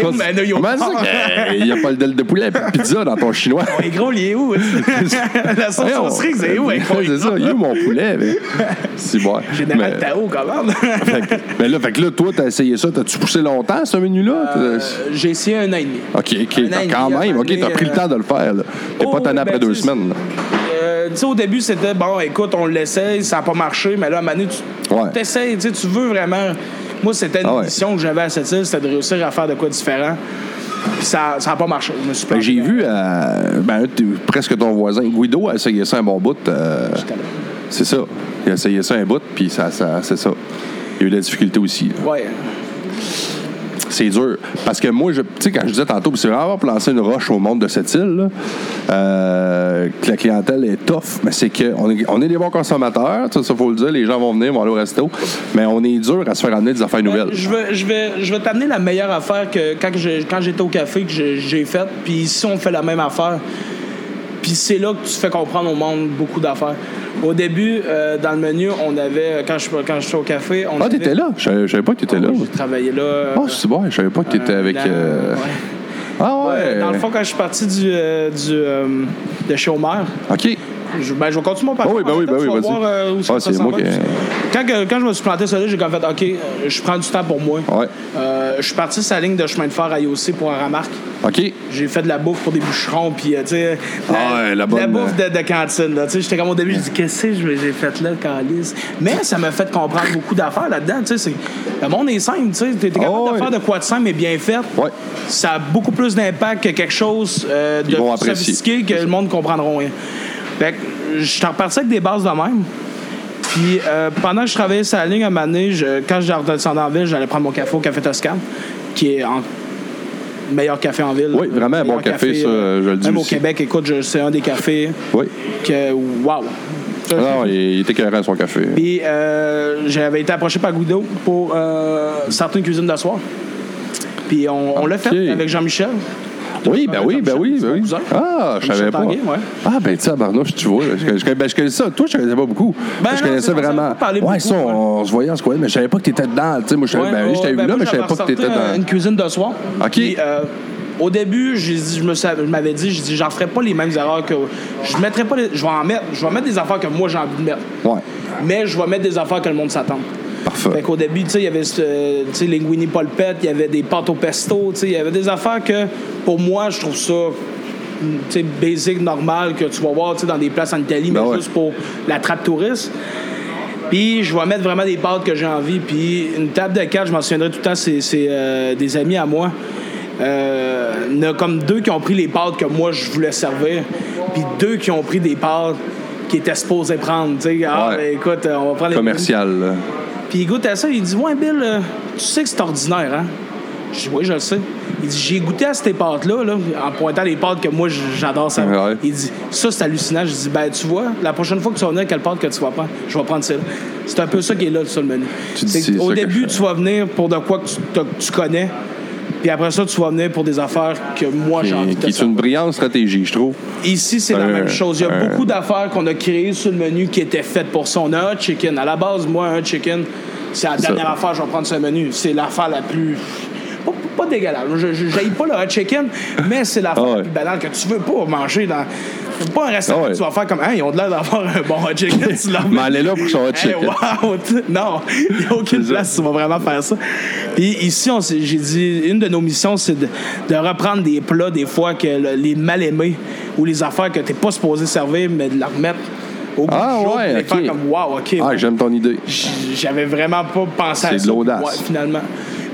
Comment ça? Qu'il n'y a pas le del de poulet pizza dans ton chinois? Gros, il est où? La sauce string, c'est où? C'est ça, il est où mon poulet? C'est bon. Général Tao, que- Mais là, fait que là, toi, t'as essayé ça. T'as-tu poussé longtemps, ce menu-là? Euh, J'ai essayé un an et demi. OK, OK. an demi, Quand même, OK, t'as euh, pris le temps de le faire. là. T'es Oh, pas tanné après ben, deux semaines. là. Euh, tu sais, au début, c'était bon, écoute, on l'essaye, ça n'a pas marché, mais là, à un moment donné, tu Ouais. t'essayes, tu veux vraiment. Moi, c'était une Ah ouais. mission que j'avais à cette île, c'était de réussir à faire de quoi différent. Puis ça n'a pas marché. Je me suis planté. j'ai vu, euh, ben, presque ton voisin, Guido, a essayé ça un bon bout. euh. C'est ça. Il a essayé ça un bout, puis ça, ça, c'est ça. Il y a eu de la difficulté aussi. là. Ouais. C'est dur. Parce que moi, tu sais, quand je disais tantôt, c'est vraiment pour lancer une roche au monde de cette île, là, euh, que la clientèle est tough, mais c'est qu'on est, on est des bons consommateurs, ça, il faut le dire, les gens vont venir, vont aller au resto, mais on est dur à se faire amener des affaires nouvelles. Je vais, je vais, je vais t'amener la meilleure affaire que quand, je- quand j'étais au café que j'ai faite. Puis ici, on fait la même affaire. Puis c'est là que tu fais comprendre au monde beaucoup d'affaires. Au début, euh, dans le menu, on avait, quand je quand j'étais au café, on Ah, avait- t'étais là? Je savais- je savais pas que t'étais là. J'ai travaillé là. euh, Ah, c'est bon, je savais pas que t'étais avec. euh, ouais. Ah, ouais. Ouais, Dans le fond, quand je suis parti du, euh, du, euh, de OK. Je, ben, je vais continuer mon parcours. Ah oui, ben En oui, ben oui, vas-y. euh, Ah, c'est moi qui- Quand, que- quand je me suis planté ça là, j'ai comme fait, OK, euh, je prends du temps pour moi. Ouais. Euh, je suis parti sur la ligne de chemin de fer à IOC pour un remarque. OK. J'ai fait de la bouffe pour des boucherons, puis, euh, tu sais, Ah ouais, la bonne, bouffe de, de cantine. là. Tu sais, j'étais comme au début, je dis, qu'est-ce que j'ai j'ai fait là, calice? Mais ça m'a fait comprendre beaucoup d'affaires là-dedans. Tu sais, c'est- le monde est simple, tu sais. T'es t'es capable Oh, de faire de quoi de simple, mais bien fait. Ouais. Ça a beaucoup plus d'impact que quelque chose euh, de Ils vont plus apprécier. sophistiqué que le monde ne comprendra rien. Fait que je suis reparti avec des bases de même. Puis euh, pendant que je travaillais sur la ligne, à un moment donné, je- quand je redescendais en ville, j'allais prendre mon café au Café Toscane, qui est en meilleur café en ville. Oui, vraiment un bon café, ça, euh, je le dis Même au. Québec, écoute, c'est un des cafés Oui. que, wow. Ça, Non, il, était carré à son café. puis euh, j'avais été approché par Guido pour euh, certaines cuisines de soir. Puis on, on l'a fait avec Jean-Michel. Oui, ben oui, ben oui, ben oui. Ah, je savais pas. Ah, ben tu sais, Barnouche, tu vois. Je, je, ben, je connais ça. Toi, je connaissais pas beaucoup. Ben je pour ça, vraiment. ouais, ça, on, se voyait en squad, mais je savais pas que t'étais dedans. Tu sais, moi, je ben t'avais vu là, mais je savais pas que t'étais dans. Une cuisine de soir. OK. Euh, au début, j'ai dit- je me suis- je m'avais dit, je dis, j'en ferai pas les mêmes erreurs que. Je mettrai pas. les- je vais en mettre. Je vais mettre des affaires que moi j'ai envie de mettre. Ouais, Mais je vais mettre des affaires que le monde s'attend. Parfait. Fait qu'au début, tu sais, il y avait ce- tu sais, linguini polpette, il y avait des pâtes au pesto, tu sais, il y avait des affaires que, pour moi, je trouve ça, tu sais, basic, normal, que tu vas voir, tu sais, dans des places en Italie, Ben mais ouais. juste pour la trappe touriste. Puis je vais mettre vraiment des pâtes que j'ai envie. Puis une table de quatre, je m'en souviendrai tout le temps, c'est c'est, euh, des amis à moi. Euh, il y en a comme deux qui ont pris les pâtes que moi je voulais servir, puis deux qui ont pris des pâtes qui étaient supposés prendre. Tu sais, ah, ben, écoute, on va prendre les Commercial, là. Puis il goûte à ça, il dit Ouais, Bill, euh, tu sais que c'est ordinaire, hein? Je dis Oui, je le sais. Il dit J'ai goûté à ces pâtes-là, là, en pointant les pâtes que moi j'adore ça. Ouais. Il dit Ça, c'est hallucinant. Je dis Ben, tu vois, la prochaine fois que tu vas venir, quelle pâte que tu vas prendre? Je vais prendre celle C'est un peu ça qui est là sur le menu. Tu dis, au début, tu vas venir pour de quoi que tu, t'as- que tu connais. Puis après ça, tu vas venir pour des affaires que moi j'ai envie de qui te est une brillante stratégie, je trouve. Ici, c'est la même chose. Il y a beaucoup d'affaires qu'on a créées sur le menu qui étaient faites pour ça. On a un chicken. À la base, moi, un chicken, c'est la C'est dernière ça. affaire que je vais prendre sur le menu. C'est l'affaire la plus. Pas, pas dégueulasse. Je n'aille pas le hot chicken, mais c'est l'affaire Ah ouais. la banale que tu veux pas manger dans. C'est pas un restaurant ouais. que tu vas faire comme. Hein, ils ont de l'air d'avoir un bon hot chicken. tu leur Mais elle est là pour son hot Hey, chicken. wow! Non, il n'y a aucune C'est place où tu vas vraiment faire ça. Puis ici, on s'est- j'ai dit, une de nos missions, c'est de, de reprendre des plats, des fois, que le- les mal-aimés ou les affaires que tu n'es pas supposé servir, mais de la remettre au bout Ah, du jour, ouais, faire comme, wow, OK. Ah, j'aime ton idée. J'avais vraiment pas pensé à C'est ça. de l'audace. Ouais, finalement.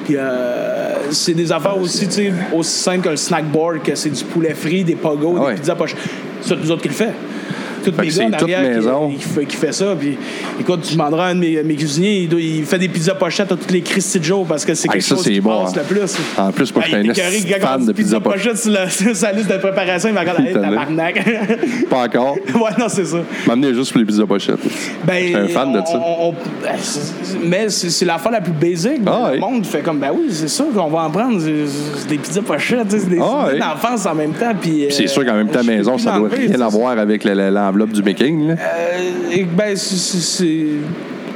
Puis euh, c'est des affaires aussi, aussi simples que le snack board, que c'est du poulet frit, des pogos, Ah ouais. des pizzas poches. C'est nous autres qui le fait. Fait mes gars en arrière qui- maison. Qui, fait, qui fait ça. Puis, écoute, tu demanderas à un de mes, mes cuisiniers, il, doit- il fait des pizzas pochettes à toutes les Christy Joe parce que c'est quelque ça, chose qui bon, passe hein. le plus. En plus, moi, je suis un fan de pizza pochette sur, la- sur sa liste de préparation, il me regarde, hey, T'as tabarnak. Pas encore. ouais, non, c'est ça. M'amener juste pour les pizzas pochettes. Ben, Je suis un fan de on- ça. on- on- ben, mais c'est c'est l'affaire la plus basique. Ah, le oui. monde fait comme, ben oui, c'est sûr qu'on va en prendre. C'est des pizzas pochettes, c'est des Ah, souvenirs oui. d'enfance en même temps. Puis, c'est euh, sûr qu'en même temps, maison, ça doit rien avoir avec la- la- l'enveloppe du making. là? Euh, ben, c'est-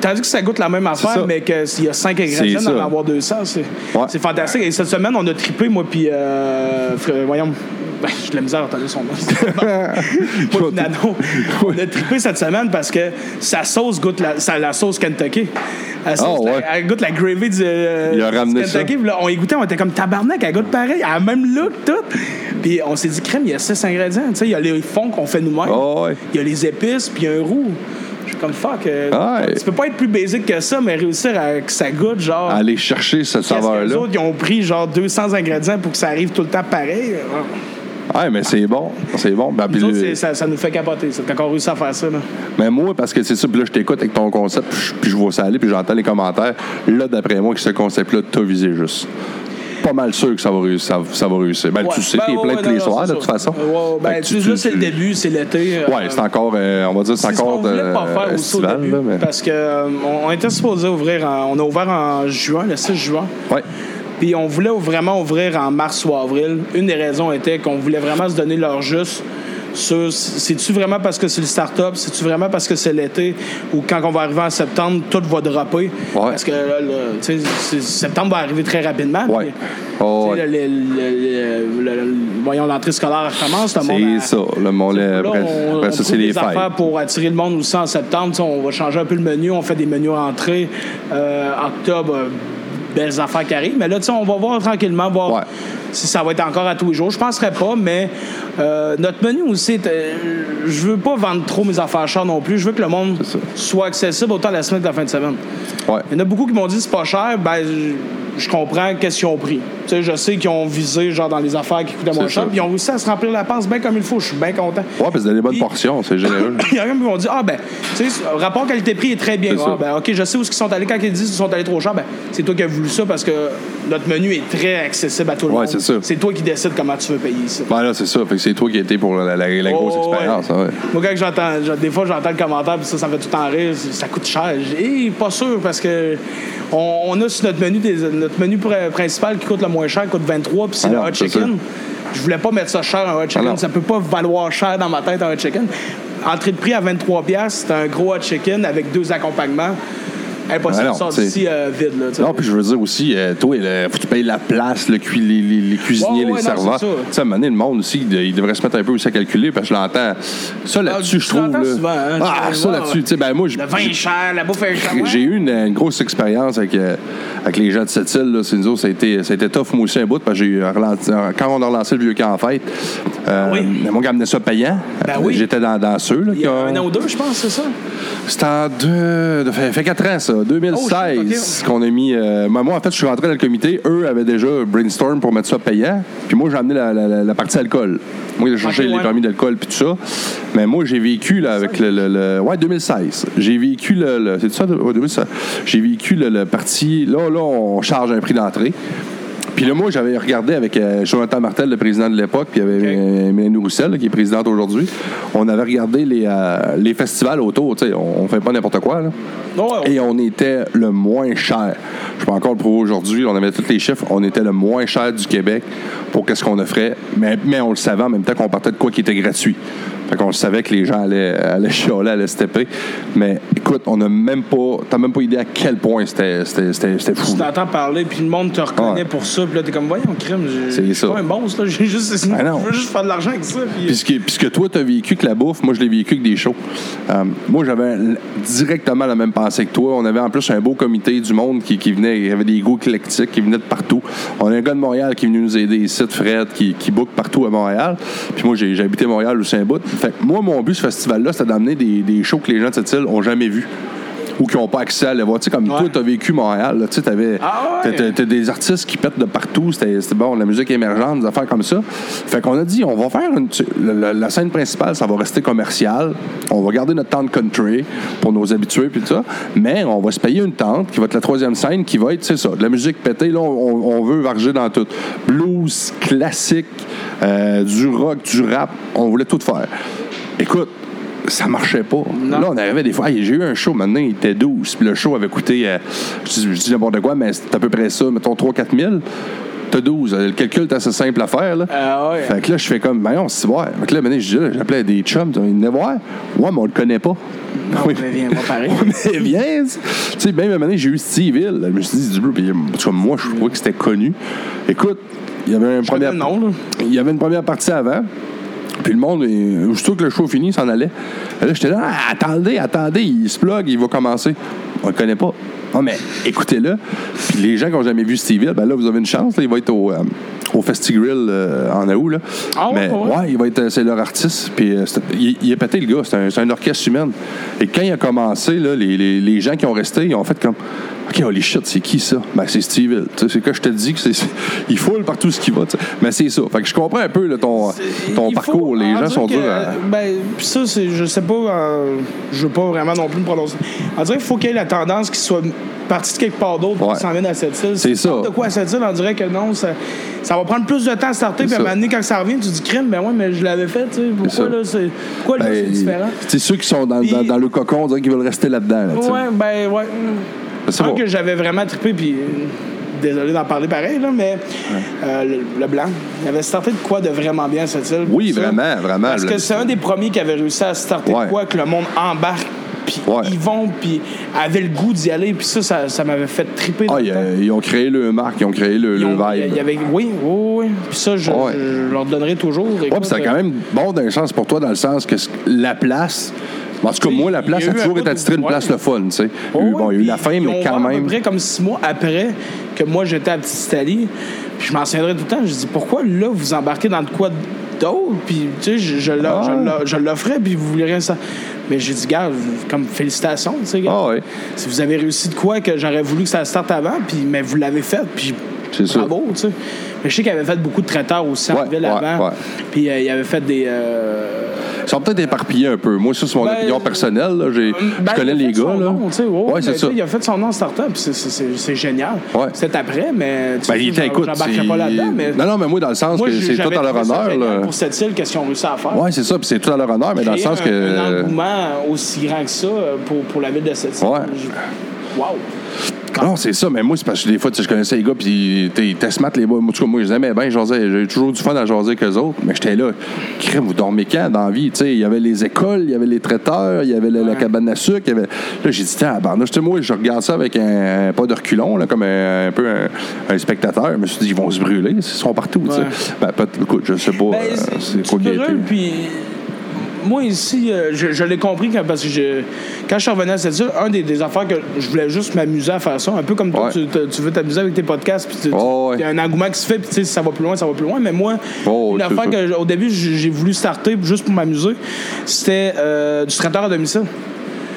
Tandis que ça goûte la même ça. affaire, mais qu'il y a 5 ingrédients, C'est ça. d'en avoir 200, c'est Ouais. fantastique. Et cette semaine, on a trippé, moi, puis. Euh, frère- voyons. Ben, J'ai de la misère à entendre son nom. moi, puis Nano. On a trippé cette semaine parce que sa sauce goûte la, sa- la sauce Kentucky. La sauce, Ah, ouais. la- elle goûte la gravy du, euh, Il a du ramené Kentucky. ça. Puis là, on y goûtait, on était comme tabarnak, elle goûte pareil, elle a le même look, tout. Puis on s'est dit, crème, il y a 6 ingrédients. Tu sais, il y a les fonds qu'on fait nous-mêmes. Ah, ouais. Il y a les épices, puis un roux. Je suis comme fuck. euh, Ouais. Tu peux pas être plus basique que ça, mais réussir à que ça goûte, genre. Aller chercher cette que les saveur-là. autres, ils ont pris genre 200 ingrédients pour que ça arrive tout le temps pareil. Ouais, mais c'est bon. C'est bon. Ben, puis Nous autres, le- c'est- ça, ça nous fait capoter, ça, quand on réussit à faire ça. Là. Mais moi, parce que c'est ça, puis là, je t'écoute avec ton concept, puis je- puis je vois ça aller, puis j'entends les commentaires. Là, d'après moi, que ce concept-là, t'as visé juste. Pas mal sûr que ça va réussir. Ça, ça va réussir. Ben, Ouais. tu sais, Ben, t'es ouais, plein ouais, tous les non, soirs, de toute façon. Ben, tu sais, là, c'est le début, c'est l'été. euh, Ouais, c'est encore, euh, on va dire, c'est ce encore qu'on voulait pas euh, faire au estival, début, là, mais... parce que euh, on, on était supposé ouvrir, en- on a ouvert en juin, le 6 juin. Ouais. Puis on voulait vraiment ouvrir en mars ou avril. Une des raisons était qu'on voulait vraiment se donner l'heure juste sur c'est-tu vraiment parce que c'est le start-up, c'est-tu vraiment parce que c'est l'été ou quand on va arriver en septembre, tout va dropper? Parce que là, là, tu sais, c'est- septembre va arriver très rapidement. Ouais. Oh, ouais. le- le- le- le- le- voyons, l'entrée scolaire elle commence. Le monde C'est ça. Le monde, Là, on, on ça, c'est les des fêtes. affaires pour attirer le monde aussi en septembre. On va changer un peu le menu. On fait des menus entrée. Euh, octobre, belles affaires qui arrivent. Mais là, tu sais, on va voir tranquillement, voir. Si ça va être encore à tous les jours. Je penserais pas, mais euh, notre menu aussi, je veux pas vendre trop mes affaires chères non plus. Je veux que le monde soit accessible autant la semaine que la fin de semaine. Ouais. Il y en a beaucoup qui m'ont dit c'est pas cher. Ben, je, comprends qu'est-ce qu'ils ont pris. Tu sais, je sais qu'ils ont visé genre dans les affaires qui coûtaient moins cher. ils ont réussi à se remplir la passe bien comme il faut. Je suis bien content. Ouais, parce que c'est des bonnes portions, c'est généreux. Il y a même qui vont dire Ah, ben, tu sais, rapport qualité-prix est très bien. Ah, ben, OK, je sais où ils sont allés. Quand ils disent qu'ils sont allés trop cher, ben, c'est toi qui as voulu ça parce que notre menu est très accessible à tout le Ouais, monde. C'est ça. C'est toi qui décides comment tu veux payer ça. Ben là, c'est ça. Fait que c'est toi qui étais pour la, la- la grosse Oh, expérience. hein, ouais. Moi, quand j'entends, j'en- des fois, j'entends le commentaire, puis ça, ça me fait tout le temps rire. Ça coûte cher. J'ai, pas sûr, parce que on, on a sur notre menu, des, notre menu pr- principal qui coûte le moins cher, coûte 23, puis c'est Ah le hot chicken. Je voulais pas mettre ça cher, un hot chicken. non. ça peut pas valoir cher dans ma tête, un hot chicken. Entrée de prix à 23$, piastres, c'est un gros hot chicken avec deux accompagnements. Impossible de sortir d'ici euh, vide. Là. Non, puis je veux dire aussi, euh, toi, il faut que tu payes la place, le les, les- les cuisiniers, Ouais, ouais, les non, serveurs. Tu ça. sais, à un moment donné, le monde aussi, il il devrait se mettre un peu aussi à calculer, parce que je l'entends. Ça, là-dessus, Ah, je tu trouve. là- souvent, hein, ah, ça, là-dessus. ouais. Tu sais, ben moi, je- Le vin est cher, la bouffe est chère. j'ai eu une, une grosse expérience avec, euh, avec les gens de cette île. Là. C'est nous autres, ça a, été, ça a été tough, moi aussi, un bout, parce que j'ai quand on a relancé le vieux camp en fête, Oui. moi, qui amenait ça payant. Ben oui. J'étais dans, dans ceux. Là, Il y a un an ou deux, je pense, c'est ça. C'était en deux. Ça fait, fait quatre ans, ça. 2016 Oh, shit, qu'on a mis. euh, moi, en fait, je suis rentré dans le comité. Eux avaient déjà brainstorm pour mettre ça payant. Puis moi, j'ai amené la, la- la- la partie alcool. Moi, j'ai cherché Ok, les ouais. permis d'alcool puis tout ça. Mais moi, j'ai vécu là, avec le, le- le- Ouais, 2016. J'ai vécu le. le- c'est ça, ouais, 2016. J'ai vécu le, le parti. Là, là, on charge un prix d'entrée. Puis là, moi, j'avais regardé avec euh, Jonathan Martel, le président de l'époque, puis il y avait euh, Mélanie Roussel, là, qui est présidente aujourd'hui. On avait regardé les, euh, les festivals autour. tu sais, On, on fait pas n'importe quoi. Là. Ouais, ouais. Et on était le moins cher. Je peux encore le prouver aujourd'hui. On avait tous les chiffres. On était le moins cher du Québec pour qu'est-ce qu'on offrait. Mais, mais on le savait en même temps qu'on partait de quoi qui était gratuit. Fait qu'on le savait que les gens allaient, allaient chialer, allaient se taper. Mais écoute, on n'a même pas. T'as même pas idée à quel point c'était fou. Tu t'entends parler, puis le monde te reconnaît Ouais. pour ça, puis là, t'es comme, voyons, crime, C'est j'ai- pas un monstre, là, j'ai juste, non. je veux juste faire de l'argent avec ça. Puis, Puisque, puisque toi, tu as vécu que la bouffe, moi, je l'ai vécu avec des shows. Euh, moi, j'avais directement la même pensée que toi. On avait en plus un beau comité du monde qui, qui venait, il y avait des goûts éclectiques qui venaient de partout. On a un gars de Montréal qui est venu nous aider ici, Fred, qui, qui book partout à Montréal. Puis moi, j'ai habité Montréal aussi un bout. Fait que moi, mon but, ce festival-là, c'était d'amener des, des shows que les gens de cette île ont jamais vus. Ou qui n'ont pas accès à aller voir. Tu sais, comme Ouais. toi, tu as vécu Montréal, tu sais, Ah ouais. t'as- des artistes qui pètent de partout. C'était bon, la musique émergente, des affaires comme ça. Fait qu'on a dit, on va faire une. la, la- la scène principale, ça va rester commercial. On va garder notre tente country pour nos habitués, puis tout ça. Mais on va se payer une tente qui va être la troisième scène, qui va être, c'est ça, de la musique pétée. Là, on, on veut varger dans tout. Blues, classique, euh, du rock, du rap. On voulait tout faire. Écoute, ça marchait pas. Non. Là, on arrivait des fois. Hey, J'ai eu un show, maintenant, il était 12. Puis le show avait coûté, euh, je dis, dis n'importe quoi, mais c'est à peu près ça, mettons 3-4 000. T'as 12. Le calcul est assez simple à faire. Là. Ah ouais. Fait que là, je fais comme, ben on se voit. Fait que là, maintenant, j'appelais des chums, ils venaient voir. Ouais, mais on le connaît pas. Non, Oui. mais viens, moi, pareil. Mais viens! Tu sais, même à un moment j'ai eu Steve Hill. Je me suis dit, du bleu, puis en tout cas, moi, je trouvais que c'était connu. Écoute, il y avait un premier. Il y avait une première partie avant. Puis le monde, aussitôt que le show finit, il s'en allait. Là, j'étais là, Ah, attendez, attendez, il se plug, il va commencer. On le connaît pas. Ah, mais écoutez-le. Puis les gens qui n'ont jamais vu Steve Hill, ben là, vous avez une chance. là, il va être au, euh, au Festigrill euh, en août. Là. Ah ouais, mais ouais, il va être, euh, c'est leur artiste. Puis euh, il, il est pété, le gars. C'est un, c'est un orchestre humain. Et quand il a commencé, là, les, les- les gens qui ont resté, ils ont fait comme. OK, holy shit, c'est qui ça? Ben, c'est Steve Hill. C'est que je te dis que c'est. c'est- Il foule partout ce qu'il va. Mais c'est ça. Fait que je comprends un peu là, ton, ton parcours. faut les en gens sont durs à. Ben, pis ça, c'est, je sais pas, euh, je veux pas vraiment non plus me prononcer. On dirait qu'il faut qu'il y ait la tendance qui soit partie de quelque part d'autre pour Ouais. qu'il s'en vienne à cette île. C'est ça. De quoi à cette île, on dirait que non, ça, ça va prendre plus de temps à starter, puis à un moment donné, quand ça revient, tu dis crime, ben ouais, mais je l'avais fait, tu sais. Pourquoi là, c'est, pourquoi là, c'est Ben, différent? C'est ceux qui sont dans, Puis- dans- dans le cocon, on dirait qu'ils veulent rester là-dedans. là. Ouais, ben ouais. C'est bon. que j'avais vraiment trippé, puis euh, désolé d'en parler pareil, là, mais euh, le, le blanc, il avait starté de quoi de vraiment bien cette île. Oui, Ça? vraiment, vraiment. Parce que c'est un des premiers qui avait réussi à starter Ouais. de quoi que le monde embarque, puis Ouais. ils vont, puis avait le goût d'y aller, puis ça, ça, ça m'avait fait tripper. dans Ah, ils, euh, ont créé le marque, ils ont créé le, ont- vibe. y avait, oui, oui, oui. Puis ça, je, Ouais. je leur donnerai toujours. Ouais, puis c'était quand même bon d'un sens pour toi, dans le sens que la place. En tout cas, moi, la place a a toujours été attitrée une place le fun, tu sais. Eu- Oh, bon, il y a eu la fin, mais quand ouvert À même. peu près comme six mois après que moi j'étais à Petite Italie. Puis je m'en souviendrai tout le temps. Je dis pourquoi là vous embarquez dans de quoi d'autre? Puis tu sais, je, je, Ah. l'offrais puis vous voulez rien ça. Mais j'ai dit gars, comme félicitations, tu sais. gars. Ah, ouais. Si vous avez réussi de quoi que j'aurais voulu que ça starte avant, puis mais vous l'avez fait, puis C'est ça. bravo, tu sais. Mais je sais qu'il avait fait beaucoup de traiteurs aussi en Ouais, ville ouais, avant. ouais. Puis euh, il avait fait des. euh, Ils sont peut-être éparpillés un peu. Moi, ça, c'est mon Ben, opinion personnelle. là. J'ai- ben, je connais les gars. Là. nom, c'est ça. Il a fait son nom en startup, c'est- génial. Ouais. C'est après, mais tu Ben, sais, il était, écoute. pas là-dedans, mais Non, non, mais moi, dans le sens moi, que c'est tout à leur honneur. pour cette île, qu'est-ce qu'ils ont réussi à faire. Ouais, c'est ça, puis c'est tout à leur honneur, mais dans le sens que. un engouement aussi grand que ça euh, pour, pour la ville de cette île. Wow! Non, c'est ça, mais moi, c'est parce que des fois, tu sais, je connaissais les gars, puis ils étaient smart, les. Moi, en tout cas, moi, je les aimais bien, j'ai toujours du fun à jaser avec eux autres, mais j'étais là, crème, vous dormez quand dans la vie? Tu sais, il y avait les écoles, il y avait les traiteurs, il y avait la, cabane à sucre, il y avait... Là, j'ai dit, tiens, ben, sais, moi, je regarde ça avec un, un pas de reculon, là, comme un, un peu un, un spectateur. Je me suis dit, ils vont se brûler, ils sont partout, tu sais. Ouais. Ben, écoute, je sais pas, Ben, euh, c'est- quoi qui a été. puis moi ici, euh, je, je l'ai compris quand, parce que je, quand je suis revenu à cette île, un des, des affaires que je voulais juste m'amuser à faire ça, un peu comme toi, Ouais. tu, veux t'amuser avec tes podcasts, puis Oh, ouais. il y a un engouement qui se fait, puis tu sais, si ça va plus loin, ça va plus loin. Mais moi, Oh, une affaire que au début j'ai voulu starter juste pour m'amuser, c'était euh, du traiteur à domicile.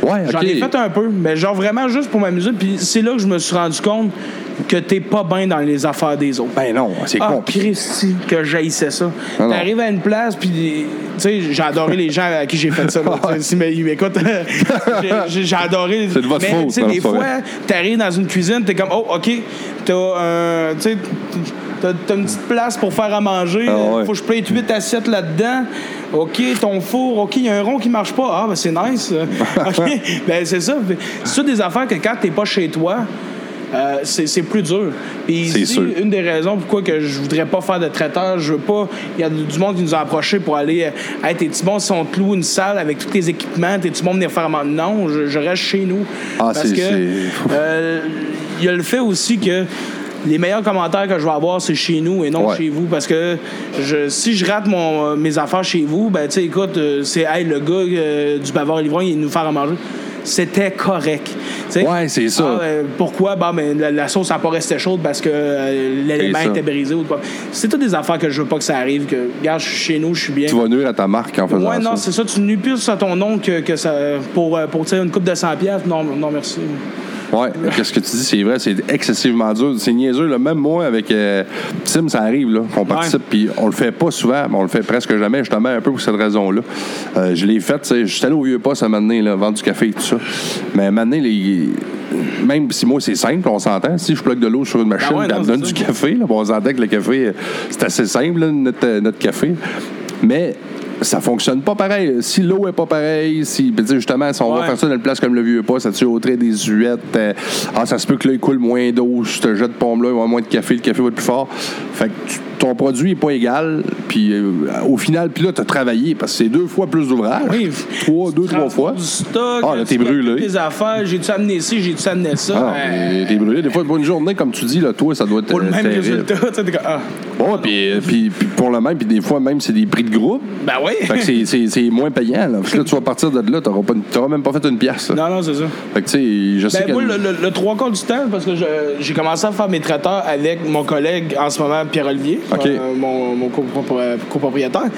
Ouais, J'en ai fait un peu, mais genre vraiment juste pour m'amuser. Puis c'est là que je me suis rendu compte que t'es pas bien dans les affaires des autres. Ben non, c'est Ah, compliqué. Christy, que j'haïssais ça. Non. T'arrives à une place, puis, tu sais, j'ai adoré les gens à qui j'ai fait ça. si, mais, ils m'écoutent, j'ai- adoré. C'est de votre mais, faute, tu sais, non, des fois, t'arrives dans une cuisine, t'es comme, oh, OK, t'as t'as une petite place pour faire à manger. Ah, ouais. Faut que je plate 8 assiettes là-dedans. OK, ton four, OK, il y a un rond qui marche pas. Ah, ben c'est nice. OK, ben c'est ça. C'est ça des affaires que quand t'es pas chez toi, euh, c'est plus dur. Puis C'est ici, sûr. une des raisons pourquoi que je voudrais pas faire de traiteur, je veux pas. Il y a du monde qui nous a approchés pour aller. euh, Hey, t'es-tu bon si on te loue une salle avec tous tes équipements? T'es-tu bon venir faire un Non, je, je reste chez nous. Ah, Parce que euh, il y a le fait aussi que. Les meilleurs commentaires que je vais avoir, c'est chez nous et non Ouais. chez vous. Parce que je, si je rate mon, mes affaires chez vous, ben, tu sais, écoute, c'est, hey, le gars euh, du bavard livron, il nous faire à manger. C'était correct. Tu sais, Ouais, c'est ça. ah, euh, pourquoi? Bah, mais la, la sauce n'a pas resté chaude parce que euh, l'élément était brisé ou quoi. C'est toutes des affaires que je veux pas que ça arrive. Que, regarde, je suis chez nous, je suis bien. Tu vas nuire à ta marque en faisant Ouais, non, ça. c'est ça. Tu nuis plus à ton nom que, que ça. Pour, euh, pour une coupe de 100$. piastres. Non, non, merci. Ouais, qu'est-ce que tu dis, c'est vrai, c'est excessivement dur. C'est niaiseux, là. Même moi, avec euh, Tim, ça arrive, là, qu'on participe, puis on le fait pas souvent, mais on le fait presque jamais, justement, un peu pour cette raison-là. Euh, je l'ai fait, tu sais, je suis allé au vieux poste à donné, là, vendre du café et tout ça. Mais donné, les- même si moi, c'est simple, on s'entend. Si je bloque de l'eau sur une machine, Ah ouais, elle non, me c'est donne du café, là, on s'entend que le café, euh, c'est assez simple, là, notre, euh, notre café. Mais ça fonctionne pas pareil. Si l'eau est pas pareille, si justement, si on va Ouais. faire ça dans une place comme le vieux pas, ça tue au trait des huettes. euh, ah, ça se peut que là, il coule moins d'eau. Je te jette pomme là, il va y avoir moins de café, le café va être plus fort. Fait que tu- ton produit est pas égal. Puis euh, au final, puis là, tu as travaillé parce que c'est deux fois plus d'ouvrage. Oui. Trois, deux, trois fois. Du stock. Ah, là, t'es brûlé. Tes affaires. J'ai-tu amené ci, j'ai-tu amené ça? Ah, Euh, t'es brûlé. Des fois, pour une journée, comme tu dis, là, toi, ça doit être pour le euh, même terrible. résultat. tu sais, ah. Puis, euh, puis, puis pour le même, puis des fois, même, c'est des prix de groupe. Ben oui. Fait que c'est- moins payant. Là. Parce que là, tu vas partir de là, une- t'auras même pas fait une pièce. là. Non, non, c'est ça. Fait que, tu sais, je sais Ben, que. moi, le, le- le trois quarts du temps, parce que j'ai commencé à faire mes traiteurs avec mon collègue en ce moment, Pierre-Olivier, euh, mon, mon copropri- copropriétaire.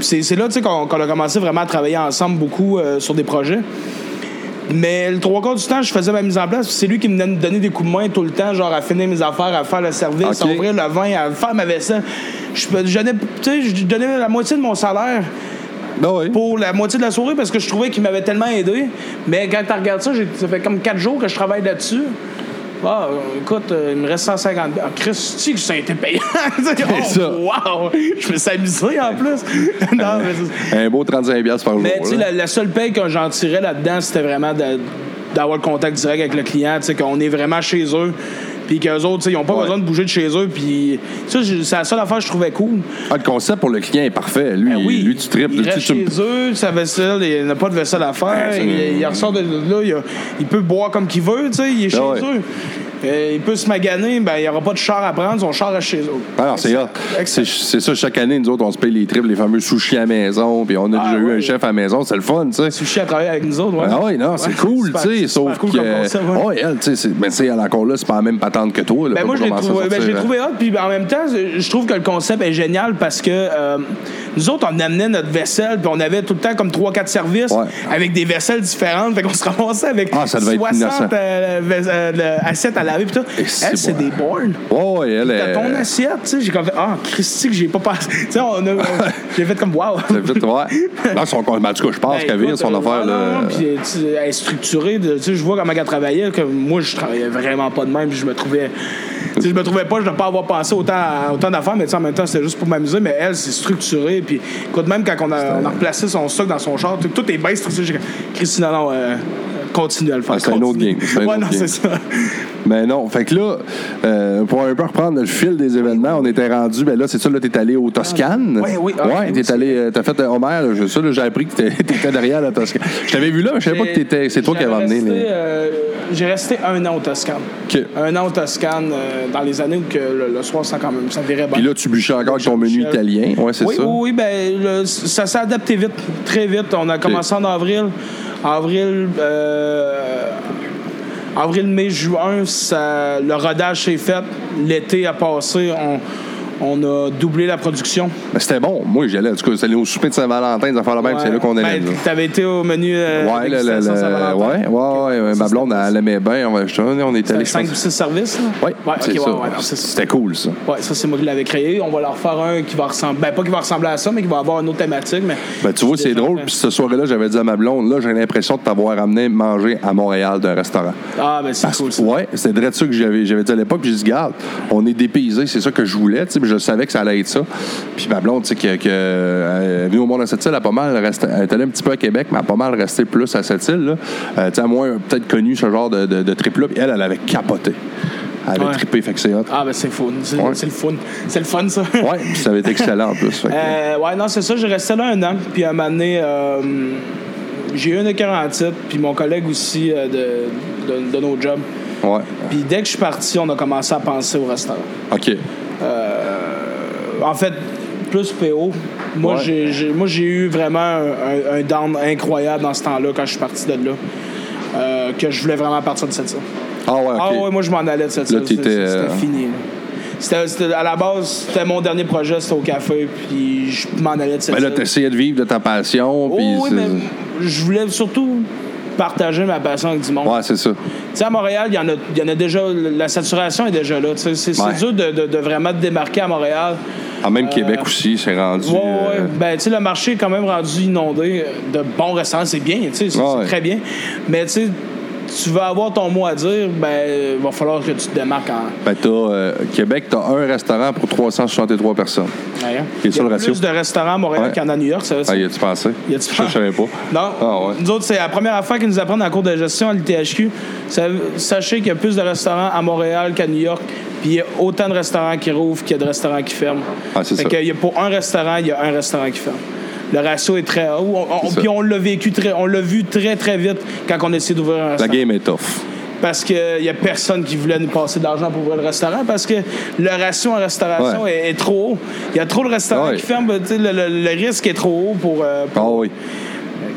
C'est là tu sais, qu'on a commencé vraiment à travailler ensemble beaucoup euh, sur des projets. Mais le trois quarts du temps, je faisais ma mise en place. C'est lui qui me donnait des coups de main tout le temps, genre à finir mes affaires, à faire le service, à ouvrir le vin, à faire ma vaisselle. Je, je donnais, tu sais, je donnais la moitié de mon salaire Ben oui. pour la moitié de la soirée parce que je trouvais qu'il m'avait tellement aidé. Mais quand tu regardes ça, ça fait comme quatre jours que je travaille là-dessus. Ah, écoute, euh, il me reste 150 Ah, Christy, que ça a été payant. oh, ça. wow! Je me suis amusé en plus. non, mais, Un beau 35$ piastres par jour. mais tu sais, la, la seule paye que j'en tirais là-dedans, c'était vraiment d'avoir le contact direct avec le client, tu sais, qu'on est vraiment chez eux. Puis qu'eux autres, ils n'ont pas Ouais. besoin de bouger de chez eux. Puis ça, c'est la seule affaire que je trouvais cool. Ah, le concept pour le client est parfait. Lui, Ben oui. lui tu tripes. Il reste tu- chez eux, sa vaisselle, il n'a pas de vaisselle à faire. Il, il ressort de là, il, a- il peut boire comme qu'il veut, tu sais, il est chez Ah ouais. eux. Euh, il peut se maganer, ben, il n'y aura pas de char à prendre, son char est chez eux. Non, c'est hot. C'est ça, chaque année, nous autres, on se paye les triples, les fameux sushis à maison, puis on a Ah, déjà eu un chef à maison, c'est le fun, tu sais. Sushi à travailler avec nous autres, ouais. Ah oui, non, c'est Ouais, cool, tu sais, sauf cool que... comme concept, ouais. Ouais, elle, tu sais, mais tu sais, elle, encore là, c'est pas la même patente que toi, là. Ben moi, je l'ai à trouvé, ben, l'ai hein. trouvé hot, puis en même temps, je trouve que le concept est génial parce que euh, nous autres, on amenait notre vaisselle, puis on avait tout le temps comme 3-4 services Ouais. avec des vaisselles différentes. Fait qu'on se ramassait avec Ah, ça devait être 60 innocent. euh, euh, assiettes à laver, puis tout. Et Elle, c'est bon. des boards. Ouais, ouais, elle T'as est... ton assiette, tu sais, j'ai comme fait, ah, Christy, que j'ai pas passé. Tu sais, on a. j'ai fait comme, wow. T'as fait- ouais. Non, son, ben, en tout cas, je pense Ben, qu'elle écoute, son euh, affaire, là. Puis, sais, elle est structurée. Tu sais, je vois comment elle travaillait. Que moi, je travaillais vraiment pas de même. puis Je me trouvais. tu sais, je me trouvais pas, je ne pas avoir pensé autant, autant d'affaires, mais tu sais, en même temps, c'était juste pour m'amuser. Mais elle, c'est structuré. Puis, écoute, même quand on a, on a replacé son stock dans son char, tout, est bien structuré. Christine, non, non, euh, continue à le faire. Ah, c'est un autre game, un Ouais, autre non, c'est ça. Mais non, fait que là, euh, pour un peu reprendre le fil des événements, on était rendu, ben là, c'est ça, là, t'es allé au Toscane. Oui, oui, ah, Ouais, oui, t'es allé, euh, t'as fait euh, Homer, là, je- ça, là, j'ai appris que t'étais derrière la Toscane. Je t'avais vu là, mais je savais pas que t'étais, c'est toi qui avais resté, les. euh, J'ai resté un an au Toscane. OK. Un an au Toscane euh, dans les années où que le, le soir, ça, quand même, ça virait bien. Puis là, tu bûchais encore avec ton menu Michel. italien. Ouais, c'est oui, ça. Oui, oui, ben, le- ça s'est adapté vite, très vite. On a commencé en avril. Avril, euh, avril, mai, juin, ça, le rodage s'est fait. L'été a passé. On, on a doublé la production. Mais c'était bon. Moi, j'y allais. En tout cas, c'était au souper de Saint-Valentin, des affaires là même, c'est là qu'on allait. Ben. T'avais été au menu. Euh, Ouais, le, le, ouais, ouais, ouais, Ça, ma blonde, elle aimait bien. On, va- je- on est allé, je 5 ou pense. 6 services, là? Ouais, ouais, c'est ok, ça. ouais, ouais, non, c'est ça. C'était cool, ça. Ouais, ça, c'est moi qui l'avais créé. On va leur faire un qui va ressembler. Ben, pas qui va ressembler à ça, mais qui va avoir une autre thématique. Mais Ben, tu vois, c'est drôle. Puis cette soirée-là, j'avais dit à ma blonde, là, j'ai l'impression de t'avoir amené manger à Montréal d'un restaurant. Ah, ben, c'est cool, ça. Ouais, c'était direct ça que j'avais, dit à l'époque. Puis j'ai dit, garde, on est dépaysé, c'est ça que je voulais, tu sais, mais je savais que ça allait être ça. Puis ma blonde, tu sais, que, que, euh, elle est venue au monde à cette île, elle a pas mal resté, elle est allée un petit peu à Québec, mais elle a pas mal resté plus à cette île. Euh, tu sais, à moins peut-être connu ce genre de, de, de trip-là. Puis elle, elle avait capoté. Elle avait Ouais. trippé, fait que c'est hot. Ah, ben, c'est fun. C'est Ouais. le fun. C'est le fun, ça. Ouais, puis ça avait été excellent en plus. que- Euh, ouais, non, c'est ça. J'ai resté là un an. Puis à un moment donné, euh, j'ai eu une quarantaine. Puis mon collègue aussi euh, de, de, de nos jobs. ouais. Puis dès que je suis parti, on a commencé à penser au restaurant. OK. En fait, plus PO. Moi, Ouais. j'ai, j'ai- moi, j'ai eu vraiment un, un- down incroyable dans ce temps-là quand je suis parti de là. euh, que je voulais vraiment partir de cette île. Ah ouais. Ah ouais, moi je m'en allais de cette île. C'était euh, fini. là. C'était, c'était- à la base, c'était mon dernier projet, c'était au café, puis je m'en allais de cette Mais là, île. t'essayais de vivre de ta passion. Oh, puis oui, c'est- mais je voulais surtout partager ma passion avec du monde. Ouais, c'est ça. Tu sais, à Montréal, il y, en a, y en a déjà, la saturation est déjà là. C'est, Ouais. dur de, de- de vraiment te démarquer à Montréal. En même Québec aussi, c'est rendu. Ouais, ouais, euh. Ben, tu sais, le marché est quand même rendu inondé de bons restaurants. C'est bien, tu sais, c'est, Ouais, c'est ouais. très bien. Mais, tu sais, tu veux avoir ton mot à dire, ben, il va falloir que tu te démarques en. Ben, t'as, euh, Québec, t'as un restaurant pour 363 personnes. Ouais, Il y a le ratio? plus de restaurants à Montréal Ouais. qu'il y en a à New York, ça, Ah, y a-tu pensé? Y a-tu Ça, je savais pas. Non. Ah ouais. Nous autres, c'est la première affaire qu'ils nous apprennent en cours de gestion à l'ITHQ. Sa- Sachez qu'il y a plus de restaurants à Montréal qu'à New York. Puis il y a autant de restaurants qui rouvrent qu'il y a de restaurants qui ferment. Ah, c'est Fait ça. que y a pour un restaurant, il y a un restaurant qui ferme. Le ratio est très haut. On-. Puis on l'a vécu très, on l'a vu très très vite quand on essaie d'ouvrir un La restaurant. game est tough. Parce qu'il n'y a personne qui voulait nous passer de l'argent pour ouvrir le restaurant parce que le ratio en restauration Ouais. est, est trop haut. Il y a trop de restaurants Ouais. qui ferment. Le, le- le risque est trop haut pour. euh, Ah pour- oui.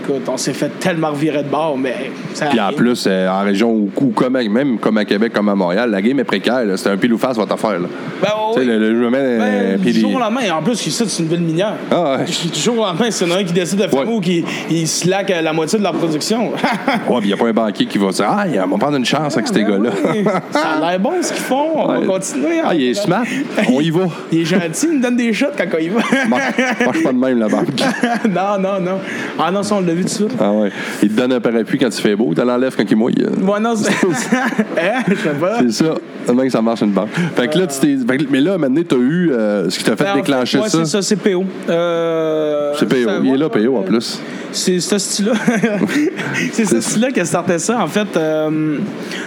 Écoute, on s'est fait tellement revirer de bord, mais ça Puis en plus, euh, en région où, où comme, à- même comme à Québec, comme à Montréal, la game est précaire. C'est un pile ou face votre affaire. Là. Ben, sais, oui. le, le, euh, Ben, puis du les- jour au lendemain, en plus, ici, c'est une ville minière. Ah ouais. Du jour au lendemain, c'est un qui décide de fermer Ouais. ou qui il slack euh, la moitié de leur production. Ouais, puis il n'y a pas un banquier qui va dire Ah, on va prendre une chance avec ces Ben gars-là. oui. Ça a l'air bon ce qu'ils font. On Ouais. va continuer. Ah, il est smart. On y va. Il est gentil, il me donne des shots quand il va. Marche marche pas de même, la banque. non, non, non. Ah non, ça, on l'a vu de. Ah ouais. Il te donne un parapluie quand il fait beau, tu l'enlèves quand il mouille. Ouais, non, c'est. hein? Je sais pas. C'est ça. Même que ça marche une banque. Fait que là, tu t'es. fait que- Mais là, maintenant, tu as eu euh, ce qui t'a fait Ben, en déclencher ouais, ça. c'est ça, c'est PO. Euh, C'est PO. ça- Il est là, PO, en plus. C'est ce style-là. c'est ce style-là qui a starté ça. En fait, euh,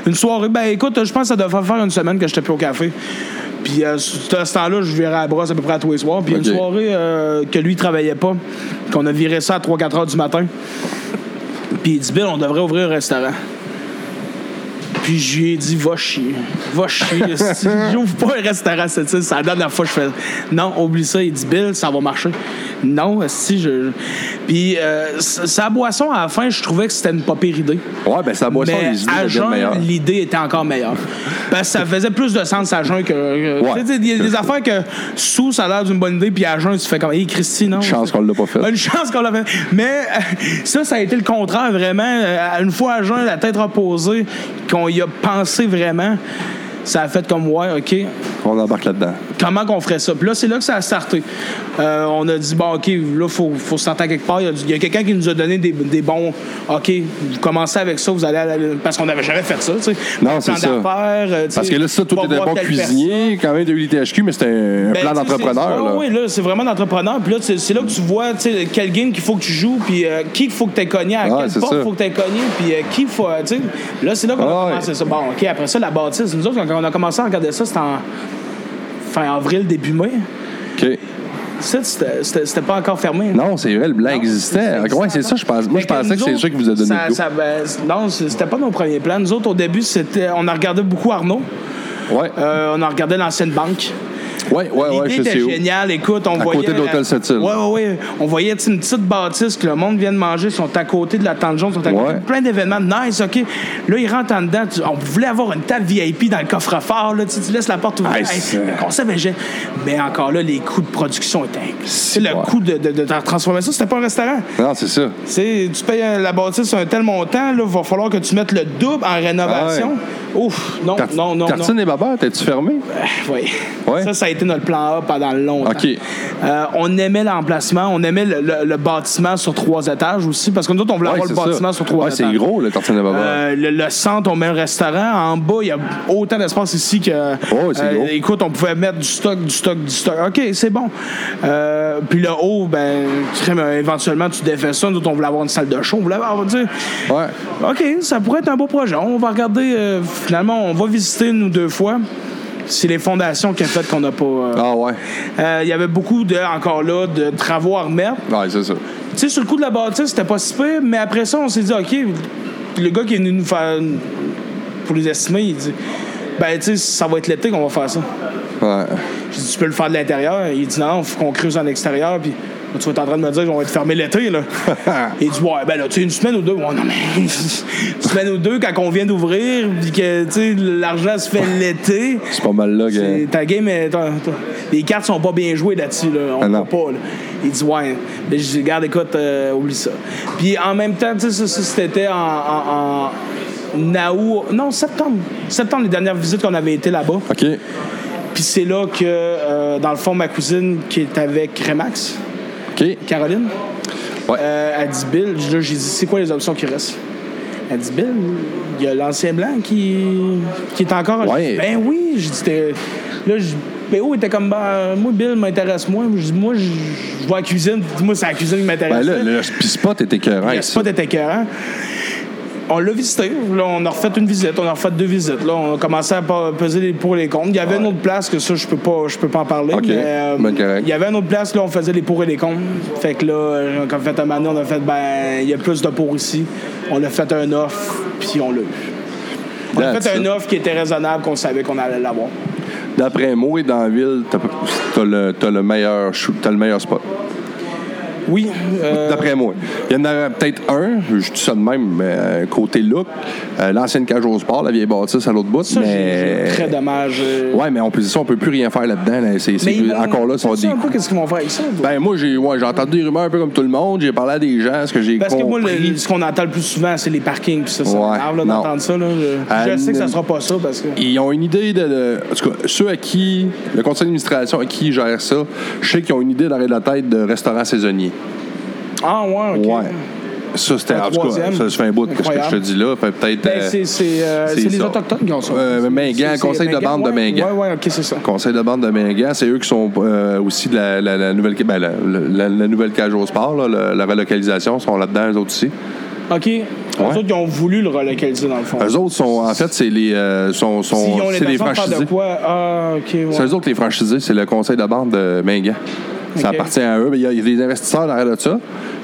une soirée. Ben écoute, je pense que ça devait faire une semaine que j'étais plus au café. Puis euh, à ce temps-là, je virais à la brosse à peu près à tous les soirs. Puis une soirée euh, que lui il travaillait pas, qu'on a viré ça à 3-4 heures du matin. Puis il dit Bill, on devrait ouvrir un restaurant. Puis je lui ai dit, va chier. Va chier. Si J'ouvre pas un restaurant cette île. C'est la dernière fois que je fais. Non, oublie ça. Il dit, Bill, ça va marcher. Non, si je. Puis euh, sa boisson, à la fin, je trouvais que c'était une pas pire idée. Ouais, ben, sa boisson, l'idée était encore meilleure. Parce que ça faisait plus de sens à jeun que. Ouais. Tu sais, Il y a des affaires que sous, ça a l'air d'une bonne idée, puis à jeun, tu fais comme, hé, Christy, non. Chance qu'on l'a pas fait. Une chance qu'on l'a fait. Mais ça, ça a été le contraire, vraiment. Euh, Une fois à jeun, la tête reposée, qu'on y a pensé vraiment, ça a fait comme, ouais, OK, On embarque là-dedans. comment qu'on ferait ça? Puis là, c'est là que ça a starté. Euh, on a dit, bon, OK, là, il faut, faut à quelque part. Il y a, du- il y a quelqu'un qui nous a donné des, des bons, OK, vous commencez avec ça, vous allez à la- Parce qu'on n'avait jamais fait ça, tu sais. Non, c'est ça. euh, Parce que là, ça, un voir bon cuisinier, quand même, de l'ITHQ, mais c'était un, ben, plan d'entrepreneur. là. Oui, là, c'est vraiment d'entrepreneur. Puis là, c'est là que tu vois tu sais, quel game qu'il faut que tu joues, puis euh, qui qu'il faut que tu aies cogné, à Ouais, quelle porte il faut que tu aies cogné, puis qui faut. tu sais. Là, c'est là qu'on Ah, a ouais. commencé ça. Bon, OK, après ça, la bâtisse. Nous autres, on a commencé à regarder ça, c'était en fin avril, début mai. OK. C'était- pas encore fermé. Non, c'est vrai, le blanc Non, existait. ouais, c'est ça, je pense. Moi, je pensais que c'est ça qui vous a donné ça- le ça- ben, non, c'était pas nos premiers plans. Nous autres, au début, c'était, on a regardé beaucoup Arnaud. Ouais, Euh, on a regardé l'ancienne banque. Ouais, ouais, ouais, je sais géniale. Écoute, on À voyait. côté de l'hôtel. Ouais, ouais, ouais. On voyait une petite bâtisse que le monde vient de manger. Ils sont à côté de la tente jaune. Ils sont à côté Ouais. de plein d'événements. Nice, OK. Là, ils rentrent en dedans. Tu- on voulait avoir une table VIP dans le coffre-fort. Là, tu, laisses la porte ouverte. Hey, est génial. Mais encore là, les coûts de production étaient. C'est le Ouais. coût de, de, de transformer ça. C'était pas un restaurant. Non, c'est ça. Tu payes euh, la bâtisse un tel montant, il va falloir que tu mettes le double en rénovation. Ouf, non, non, non, Tartine non. et Babeur, t'es-tu fermé? Oui. Ouais. Ça, ça a été notre plan A pendant longtemps. Euh, on aimait l'emplacement, on aimait le, le- le bâtiment sur trois étages aussi, parce que nous autres, on voulait Ouais, avoir le bâtiment sur trois Ouais, étages. c'est gros, le et Babeur. Euh, le, le centre, on met un restaurant. En bas, il y a autant d'espace ici que. euh, Oh, c'est gros. Écoute, on pouvait mettre du stock, du stock, du stock. OK, c'est bon. Euh, puis le haut, ben, éventuellement, tu défais ça. Nous, autres, on voulait avoir une salle de show. On voulait avoir, on va dire, Ouais. OK, ça pourrait être un beau projet. On va regarder, euh, finalement, on va visiter une ou deux fois. C'est les fondations qui ont fait qu'on n'a pas. euh, Ah, ouais. euh, Il y avait beaucoup, de, encore là, de travaux à remettre. Ouais, c'est ça. Tu sais, sur le coup de la bâtisse, c'était pas si pire, mais après ça, on s'est dit, OK, le gars qui est venu nous faire. pour les estimer, il dit, ben, tu sais, ça va être l'été qu'on va faire ça. Ouais. J'ai dit, tu peux le faire de l'intérieur. Il dit, non, il faut qu'on creuse en extérieur. Puis, Tu être en train de me dire qu'on va être fermé l'été, là. Il dit, ouais, ben là, tu sais, une semaine ou deux. Ouais, non, mais. une semaine ou deux, quand on vient d'ouvrir, puis que, tu sais, l'argent se fait l'été. C'est pas mal là, gars. C'est- Ta game, est- les cartes sont pas bien jouées là-dessus. Là. On Ah non. peut pas. là. Il dit, ouais. Mais je dis, regarde, écoute, euh, oublie ça. Puis en même temps, tu sais, ça, c'était en, en, en août. Non, septembre. Septembre, les dernières visites qu'on avait été là-bas. OK. Puis c'est là que, euh, dans le fond, ma cousine qui est avec Remax, OK. Caroline, Ouais. euh, elle dit, Bill, là, j'ai dit, c'est quoi les options qui restent? Elle dit, Bill, il y a l'ancien blanc qui, qui est encore. Ouais. Dis, ben oui, je dis, là, je PO était comme, ben, moi, Bill m'intéresse moins. Je dis, moi, je je vois la cuisine, moi, c'est la cuisine qui m'intéresse. Ben là, le spot était écœurant. Le spot était écœurant. On l'a visité. Là, on a refait une visite. On a refait deux visites. Là, on a commencé à peser les pour et les contre. Il y avait une autre place que ça, je peux pas, je peux pas en parler. Mais, euh, Ben, il y avait une autre place, là, on faisait les pour et les contre. Fait que là, euh, quand on a fait un moment donné, on a fait, ben, il y a plus de pour ici. On a fait un offre, puis on l'a eu. On a That's fait un offre qui était raisonnable, qu'on savait qu'on allait l'avoir. D'après moi, dans la ville, t'as le, t'as le meilleur shoot- t'as le meilleur spot. Oui. euh, D'après moi. Il y en a peut-être un, je dis ça de même, mais euh, côté look, euh, l'ancienne cage au sport, la vieille bâtisse à l'autre bout, ça, mais. très dommage. Ouais, mais on peut dire ça, on peut plus rien faire là-dedans. là. C'est, vont- encore là, ça va des un peu qu'est-ce qu'ils vont faire avec ça? toi? Ben moi j'ai ouais, j'ai entendu des rumeurs un peu comme tout le monde, j'ai parlé à des gens, ce que j'ai Parce que moi, le- ce qu'on entend le plus souvent, c'est les parkings. Puis ça, ça Ouais, d'entendre ça. Là. Je, Euh, je sais que ça sera pas ça parce que. Ils ont une idée de, de- En tout cas, ceux à qui. Le conseil d'administration à qui gère ça, je sais qu'ils ont une idée dans la tête de restaurants saisonniers. Ah, ouais, OK. Ouais. Ça, c'était. En tout cas, ça, je fais un bout de ce que je te dis là. Peut-être. Ben, euh, c'est c'est, euh, c'est c'est les ça. Autochtones qui ont ça. Euh, Mingan, conseil de bande de Mingan. Ouais, ouais, OK, c'est ça. Conseil de bande de Mingan, c'est eux qui sont euh, aussi de la, la- la nouvelle ben, la, nouvelle cage au sport, là, la, la relocalisation, sont là-dedans, eux autres aussi. OK. Eux autres, ils ont voulu le relocaliser, dans le fond. Eux autres sont, en fait, c'est les, euh, sont, sont, c'est les franchisés. de quoi? Ah, ouais. C'est eux autres les franchisés, c'est le conseil de bande de Mingan. Ça appartient à eux. mais Il y, a, il y a des investisseurs derrière de ça.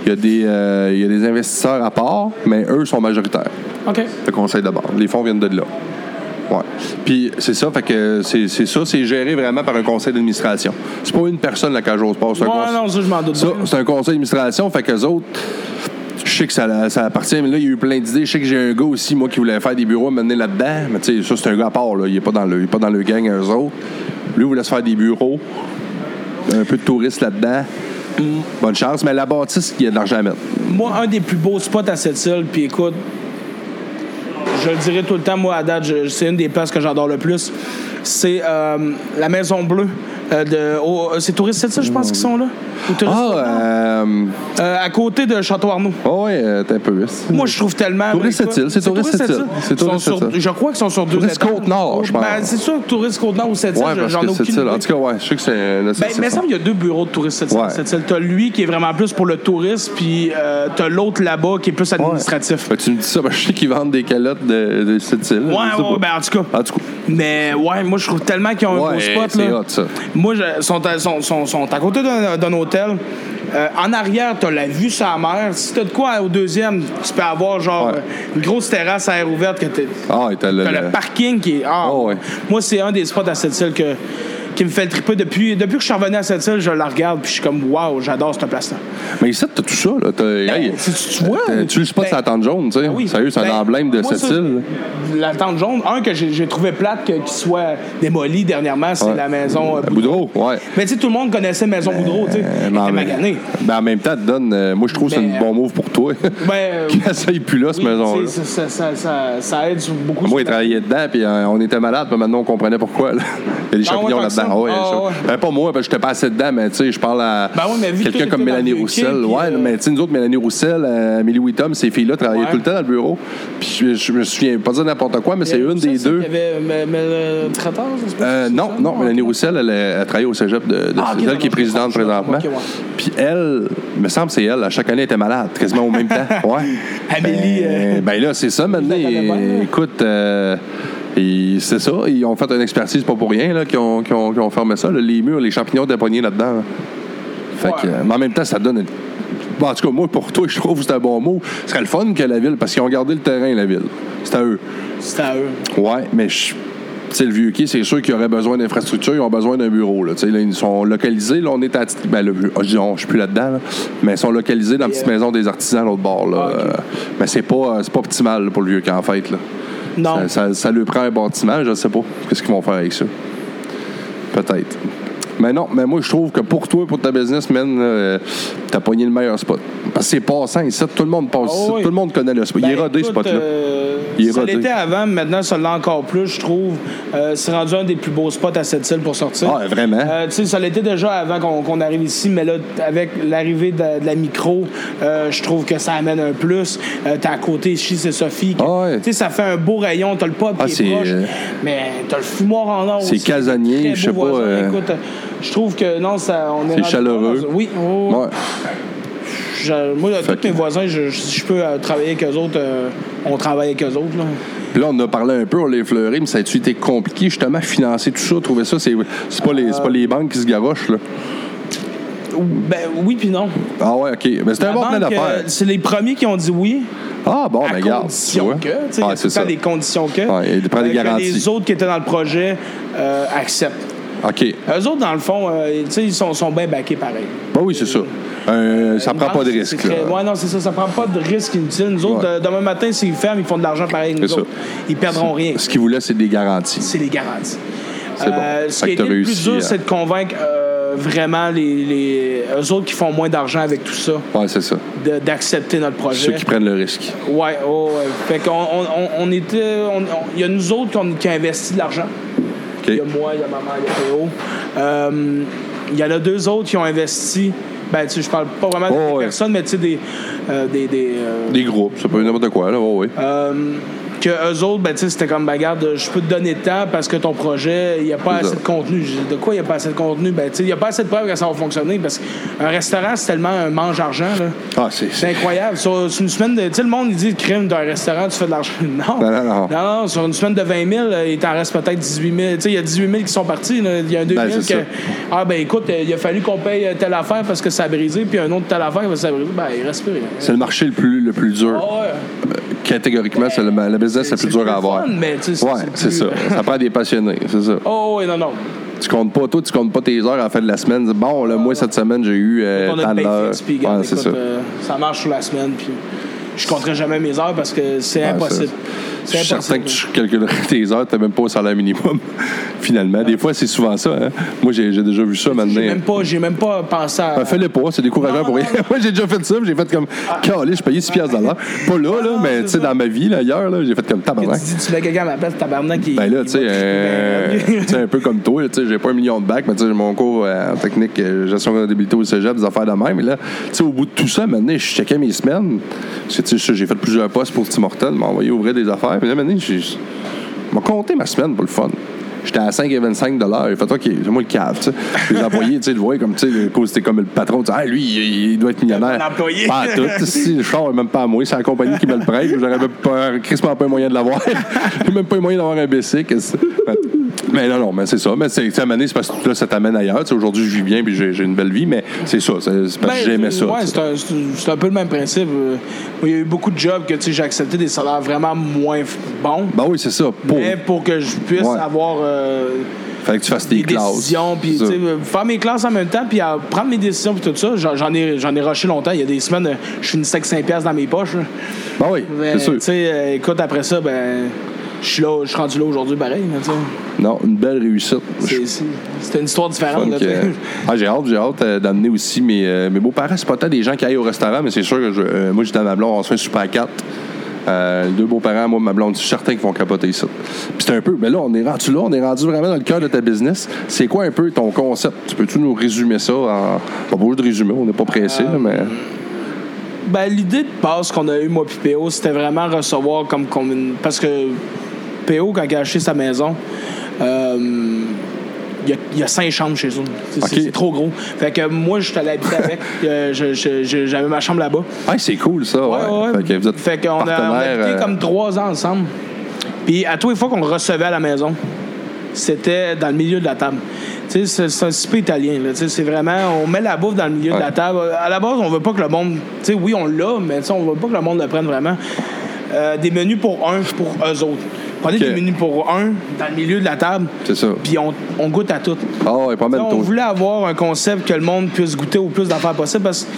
Il y, a des, euh, il y a des investisseurs à part, mais eux sont majoritaires. OK. Le conseil de bande. Les fonds viennent de là. Ouais. Puis c'est ça, fait que c'est c'est ça, c'est géré vraiment par un conseil d'administration. C'est pas une personne la cage au sport, c'est un Ouais, conseil. non, ça, je m'en doute. Ça, c'est un conseil d'administration, fait qu'eux autres, je sais que ça, ça appartient, mais là, il y a eu plein d'idées. Je sais que j'ai un gars aussi, moi, qui voulait faire des bureaux à mener là-dedans. Mais tu sais, ça, c'est un gars à part, là. Il est pas dans le, il est pas dans le gang, eux autres. Lui, il voulait se faire des bureaux. Un peu de touristes là-dedans. Bonne chance, mais la bâtisse, il y a de l'argent à mettre. Moi, un des plus beaux spots à cette île, puis écoute, je le dirai tout le temps, moi, à date, c'est une des places que j'adore le plus. C'est euh, la Maison Bleue. euh, de, au- c'est Touriste cette île, je pense, qui sont là? Ou Ah, euh. Euh, à côté de Château Arnaud. Oh, ouais, euh, t'es un peu. Moi, je trouve tellement. Touriste écoute, Sept-Îles, c'est Touriste Touriste Sept-Îles. Sept-Îles. C'est. Je crois qu'ils sont sur deux Touriste étages. Côte-Nord, je pense. Ben, c'est sûr que Touriste Côte-Nord ou Ouais, parce j'en ai aucune c'est ça. idée. En tout cas, ouais, je sais que c'est. c'est- Ben, c'est mais il ça. semble qu'il y a deux bureaux de touristes cette, Ouais. cette île. T'as lui qui est vraiment plus pour le tourisme, puis euh, t'as l'autre là-bas qui est plus administratif. Ben, tu me dis ça, ben, je sais qu'ils vendent des calottes de, de cette île. Ouais, ouais, ben en tout cas. En tout cas. Mais ouais, moi je trouve tellement qu'ils ont un beau spot. Là. hot, ça. Moi, je, sont, à, sont, sont, sont à côté d'un hôtel. Euh, en arrière, t'as la vue sur la mer. Si t'as de quoi au deuxième, tu peux avoir genre Ouais. une grosse terrasse à air ouverte que t'es- Ah, t'as le. T'as le- le parking qui est. Ah, Oh, ouais. Moi, c'est un des spots à cette île que, qui me fait le triper. Depuis, depuis que je suis revenu à cette île, je la regarde puis je suis comme, waouh, j'adore cette place-là. Mais ici, t'as tout ça, là. T'as- hey, tu- tu vois, Tu le spot ben- la tente jaune, tu sais. Oui. Sérieux, c'est Ben, un emblème de moi, cette ça, île. La tente jaune, un que j'ai trouvé plate qu'il soit démoli dernièrement, c'est Ouais. la maison euh, Boudreau, ouais. Mais tu sais, tout le monde connaissait Maison Boudreau, tu sais. Euh, Elle mais en était même- maganée. ben, en même temps, te donne. euh, moi, je trouve que c'est Mais, un bon move pour toi. Ben, euh, Que ça aille plus là, cette maison-là. ça, ça, ça, ça aide beaucoup. Moi, il travaillait dedans, puis euh, on était malade, puis maintenant, on comprenait pourquoi. Il y a des champignons là-dedans. Ah ouais, Ah. Ben, pas moi, parce que j'étais pas assez dedans, mais tu sais, je parle à Ben quelqu'un comme Mélanie Roussel. puis, ouais, euh, mais tu sais, nous autres, Mélanie Roussel, euh, Amélie Wittom, ces filles-là travaillaient tout le temps dans le bureau. Puis je, je me souviens, pas dire n'importe quoi, mais c'est une des deux. Il y avait je Euh, c'est non, non. Mélanie Roussel, elle, travaille au cégep de, de Ah, elle qui est présidente je je présentement. Puis elle, il me semble que c'est elle, à chaque année, elle était malade, quasiment au même temps. Ouais. Amélie, Ben, ben là, c'est ça maintenant. Je. Écoute, et c'est ça, ils ont fait une expertise pas pour rien, là, qui ont, qui ont, qui ont fermé ça, là, les murs, les champignons poignés là-dedans. là. Fait que, Ouais. euh, mais en même temps, ça donne une. Bon, en tout cas, moi, pour toi, je trouve que c'est un bon mot. Ce serait le fun que la ville, parce qu'ils ont gardé le terrain, la ville. C'est à eux. c'était à eux. Ouais, mais je- sais, le vieux quai, c'est sûr qu'ils auraient besoin d'infrastructures, ils ont besoin d'un bureau. Là. Tu sais, là, ils sont localisés. Là, on est à. Ben, le, ah, je dis on, je suis plus là-dedans, là. mais ils sont localisés dans la petite maison des artisans à l'autre bord. Là. Ah, ok. Euh, mais c'est pas, euh, c'est pas optimal pour le vieux quai, en fait. Là. Non. Ça, ça, ça lui prend un bâtiment, je ne sais pas. Qu'est-ce qu'ils vont faire avec ça? Peut-être. Mais non, mais moi, je trouve que pour toi, pour ta business, man, euh, t'as pogné le meilleur spot. Parce que c'est passant ici, tout le monde passe Ah ici, oui. tout le monde connaît le spot. il est Ben, rodé, ce écoute, spot-là. euh, Il est ça rodé. l'était avant, mais maintenant, ça l'est encore plus, je trouve. Euh, c'est rendu un des plus beaux spots à cette île pour sortir. Ah, vraiment? Euh, tu sais, ça l'était déjà avant qu'on qu'on arrive ici, mais là, avec l'arrivée de, de la micro, je trouve que ça amène un plus. T'es à côté ici, c'est Sophie. Ah ouais. Tu sais, ça fait un beau rayon. T'as le pub Ah, qui est proche, mais t'as le fumoir en or C'est aussi. casanier, je sais pas, euh, Écoute, je trouve que non, ça, on est C'est chaleureux. Oui, oui. Ouais. Je- moi, Fait tous mes que- voisins, je, si je peux euh, travailler avec eux autres, euh, on travaille avec eux autres. Là. Puis là, on a parlé un peu, on l'a effleuré, mais ça a-tu été compliqué, justement, financer tout ça, trouver ça? C'est, c'est, pas, les, c'est pas les banques qui se garochent, là. Ben oui puis non. Ah ouais, OK. Mais c'était un bon plan d'affaires. euh, c'est les premiers qui ont dit oui, Ah bon, mais regarde. condition que. Ah, c'est ça. des conditions que. Ouais, il prend des euh, que garanties. les autres qui étaient dans le projet euh, acceptent. OK. Eux autres, dans le fond, euh, tu sais, ils sont, sont bien backés pareil. Bah oui, c'est ça. Euh, ça prend pas de risque, très- Ouais, non, c'est ça. Ça prend pas de risque inutile. Nous autres, Ouais. euh, demain matin, s'ils ferment, ils font de l'argent pareil. Nous autres. Ils perdront rien. Ce qu'ils voulaient, c'est des garanties. c'est les garanties. C'est bon. ce Fait qui t'as le plus dur, à- c'est de convaincre euh, vraiment les, les eux autres qui font moins d'argent avec tout ça Ouais, c'est ça. d'accepter notre projet. Ceux qui prennent le risque. Ouais, oh, ouais. Fait qu'on on, on- était. Il y a nous autres qui, ont- qui a investi de l'argent. Il y a moi, il y a maman, il y a Théo. Euh, Il y en a deux autres qui ont investi. Ben, tu sais, je parle pas vraiment de Oh, ouais. personnes, mais tu sais, des. euh, des, des, euh, Des groupes, ça peut être n'importe quoi, là. Ouais, ouais. Euh, que eux autres, ben, c'était comme, ben, regarde, je peux te donner de temps parce que ton projet, il n'y a pas assez de contenu. De quoi il n'y a pas assez de contenu? Ben, il n'y a pas assez de preuves que ça va fonctionner parce qu'un restaurant, c'est tellement un mange-argent, là. Ah, c'est. C'est incroyable. Sur, sur une semaine de. Tu sais, le monde, il dit, crime d'un restaurant, tu fais de l'argent. Non. Non, non, non. non, sur une semaine de 20 000, euh, il t'en reste peut-être 18 000. Tu sais, il y a 18 000 qui sont partis. Il y a un 2 000 Ben, que. ça. Ah, ben, écoute, euh, il a fallu qu'on paye telle affaire parce que ça a brisé, puis un autre telle affaire parce que ça a brisé. Ben, il reste plus rien. C'est le marché le plus, le plus dur. Ah, ouais. Catégoriquement, c'est le, le business le plus dur à avoir. fun, mais tu sais, Ouais, c'est ça. Ça prend des passionnés, c'est ça. Oh, oui, non, non. Tu comptes pas, toi, tu comptes pas tes heures à la fin de la semaine. Dis, Bon, là, moi, cette semaine, j'ai eu euh, tant d'heures. Ouais, c'est ça. euh, ça marche sur la semaine, puis je compterai jamais mes heures parce que c'est Ouais, impossible. Je suis certain que tu calculerais tes heures, tu même pas au salaire minimum, finalement. Des fois, c'est souvent ça. Hein? Moi, j'ai déjà vu ça maintenant. J'ai même pas, même pas pensé à. Ben, Fais-le pas, c'est décourageant pour rien. Moi, j'ai déjà fait ça, j'ai fait comme, calé, je payais 6 piastres de l'heure. Pas là, là, mais tu sais, dans ma vie, là, ailleurs, là, j'ai fait comme tabarnak. tu dis, tu mets quelqu'un à ma place, tabarnak, qui. Ben là, tu sais, euh, un peu comme toi, tu sais, j'ai pas un million de bacs, mais tu sais, j'ai mon cours euh, en technique, euh, gestion de comptabilité au cégep, des affaires de même. Mais là, tu sais, au bout de tout ça, maintenant, je checkais mes semaines. Parce que, tu sais, j'ai fait plusieurs postes pour Tim Hortons, m'a envoyé ouvrir des affaires. Puis maintenant, j'ai m'a compté ma semaine pour le fun. J'étais à 5,25 J'ai fait, OK, c'est moi le cave, tu sais. Les employés, tu sais, le voyaient comme, tu sais, c'était comme le patron, tu sais, ah, lui, il, il doit être millionnaire. Un employé. Pas à tout. Si, le char, même pas à moi, c'est la compagnie qui me le prête. J'aurais même pas, crissement pas un moyen de l'avoir. J'ai même pas un moyen d'avoir un BC. Mais non, non, mais c'est ça. Mais c'est, donné, c'est parce que là, ça t'amène ailleurs. Tu sais, aujourd'hui, je vis bien puis j'ai, j'ai une belle vie, mais c'est ça. C'est, c'est parce que Ben, j'aimais ça. Ouais, c'est un, c'est un- peu le même principe. Euh, Il y a eu beaucoup de jobs que tu sais, j'ai accepté des salaires vraiment moins bons. Ben oui, c'est ça. Pour. Mais pour que je puisse Ouais. avoir euh, Fallait que tu fasses tes des classes. puis ça. faire mes classes en même temps, puis prendre mes décisions, puis tout ça. J'en j'en ai, j'en ai rushé longtemps. Il y a des semaines, euh, je finissais avec 5$ piastres dans mes poches. là. Ben oui, Mais, c'est sûr. tu sais, euh, écoute, après ça, ben, je suis là, je suis rendu là aujourd'hui, pareil. là. Non, une belle réussite. C'était une histoire différente. Là, que-. Ah, j'ai hâte, j'ai hâte euh, d'amener aussi mes, euh, mes beaux-parents. C'est pas tant des gens qui aillent au restaurant, mais c'est sûr que je- euh, moi, j'étais à ma blonde, on se fait un super à quatre. Deux beaux-parents, moi, ma blonde, je suis certain qu'ils vont capoter ça. Puis c'est un peu, mais là, on est rendu là, on est rendu vraiment dans le cœur de ta business. C'est quoi un peu ton concept? Tu peux-tu nous résumer ça en. Pas beau de résumer, on n'est pas pressé, mais. Ben, l'idée de base qu'on a eu, moi puis PO, c'était vraiment recevoir comme, comme une- Parce que PO, quand il a acheté sa maison, euh, il y, a, il y a cinq chambres chez eux. C'est, trop gros. Fait que moi, je suis allé habiter avec. Euh, je- je- je- j'avais ma chambre là-bas. Ah, c'est cool, ça. Ouais, Fait que vous êtes Fait qu'on a, on a habité euh, comme trois ans ensemble. Puis à tous les fois qu'on recevait à la maison, c'était dans le milieu de la table. Tu sais, c'est, c'est un souper italien. Là. C'est vraiment, on met la bouffe dans le milieu de la table. À la base, on veut pas que le monde. Tu sais, oui, on l'a, mais on veut pas que le monde le prenne vraiment. Euh, des menus pour un, pour eux autres. Prenez Ok. des menus pour un dans le milieu de la table, C'est ça. puis on, on goûte à tout. Ah ouais, pas mal on tôt. voulait avoir un concept que le monde puisse goûter au plus d'affaires possible parce que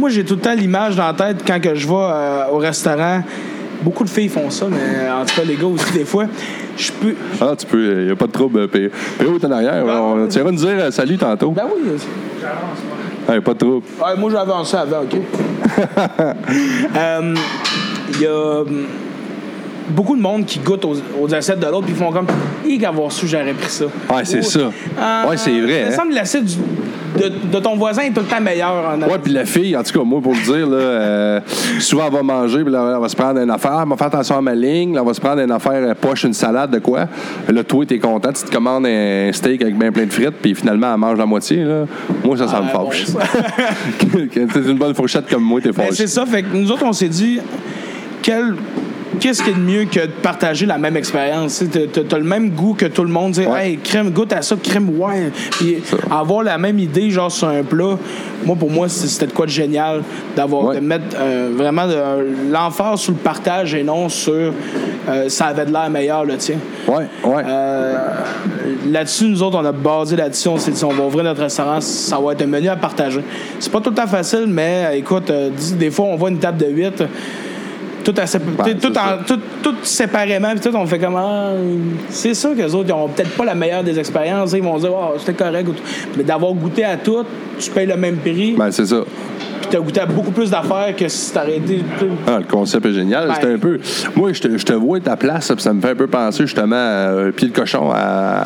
moi, j'ai tout le temps l'image dans la tête quand que je vais euh, au restaurant. Beaucoup de filles font ça, mais euh, en tout cas, les gars aussi, des fois. Je peux. Ah, tu peux, il n'y a pas de trouble. P- PO est en arrière. Ben on, oui. tu iras nous dire euh, salut tantôt. Ben oui. Ouais, pas de trouble. Ouais, moi, j'avais avancé avant, OK? Euh, Il y a hum, beaucoup de monde qui goûte aux, aux assiettes de l'autre puis ils font comme « Hi, qu'avoir su, j'aurais pris ça. » Ouais, c'est ça. euh, Ouais, c'est vrai, Il me hein. semble du- de, de ton voisin est tout le temps meilleure en Ouais, puis la fille, en tout cas, moi, pour le dire, là, euh, souvent, elle va manger, puis là, elle va se prendre une affaire. Elle va faire attention à ma ligne. là, elle va se prendre une affaire euh, poche, une salade, de quoi. Là, toi, t'es content. Tu te commandes un steak avec bien plein de frites, puis finalement, elle mange la moitié. Là. Moi, ça, ça me Ah, bon, fâche. Quand t'es une bonne fourchette comme moi, t'es Ben, fâché. c'est ça. Fait que nous autres, on s'est dit, quel, qu'est-ce qui est de mieux que de partager la même expérience? T'as, le même goût que tout le monde. Dire, Ouais. hey, crème, goûte à ça, crème, ouais. Puis avoir la même idée, genre, sur un plat, moi, pour moi, c'était de quoi de génial d'avoir, Ouais. de mettre euh, vraiment de- l'emphase sur le partage et non sur euh, ça avait de l'air meilleur, le tien. Ouais, ouais. Euh, là-dessus, nous autres, on a basé là-dessus. On s'est dit, on va ouvrir notre restaurant, ça va être un menu à partager. C'est pas tout le temps facile, mais euh, écoute, des fois, on voit une table de 8, tout, à, Ben, tout, en- tout, tout séparément, puis tout, on fait comment. C'est sûr que les autres, ils ont peut-être pas la meilleure des expériences. Ils vont dire, oh, c'était correct. Mais d'avoir goûté à tout, tu payes le même prix, Ben, c'est ça. puis tu as goûté à beaucoup plus d'affaires que si tu sais, Ah, le concept est génial. Ben- C'était un peu. Moi, je te, je te vois ta place, puis ça me fait un peu penser justement à Pied de cochon à,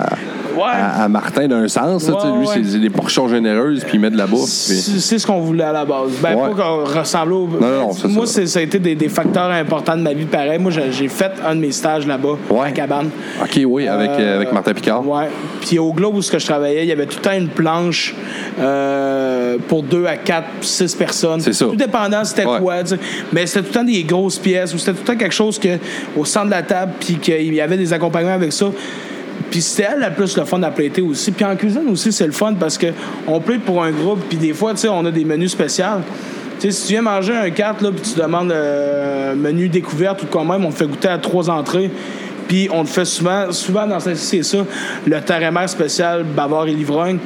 Ouais. à, à Martin d'un sens. là, lui, ouais. c'est des portions généreuses, puis il met de la bouffe. C'est ce qu'on voulait à la base. Ben, pas qu'on ressemble au. non, non, c'est Moi, ça. ça a été des, des facteurs importants de ma vie pareil. Moi, j'ai fait un de mes stages là-bas, Ouais. à Cabane. OK, oui, avec, euh, avec Martin Picard. Ouais. Puis au Globe où ce que je travaillais, il y avait tout le temps une planche euh, pour deux à quatre, six personnes. C'est ça. Tout dépendant c'était Ouais. quoi. tu sais. Mais c'était tout le temps des grosses pièces ou c'était tout le temps quelque chose que au centre de la table puis qu'il y avait des accompagnements avec ça. Puis c'était elle la plus le fun à plater aussi. Puis en cuisine aussi, c'est le fun parce que on plate pour un groupe, puis des fois, tu sais, on a des menus spéciaux. Sais, si tu viens manger un 4, là, puis tu demandes euh, menu découverte ou quand même, on te fait goûter à trois entrées. Puis on te fait souvent, souvent dans cette c'est ça, le tarémère spécial bavard et l'ivrogne.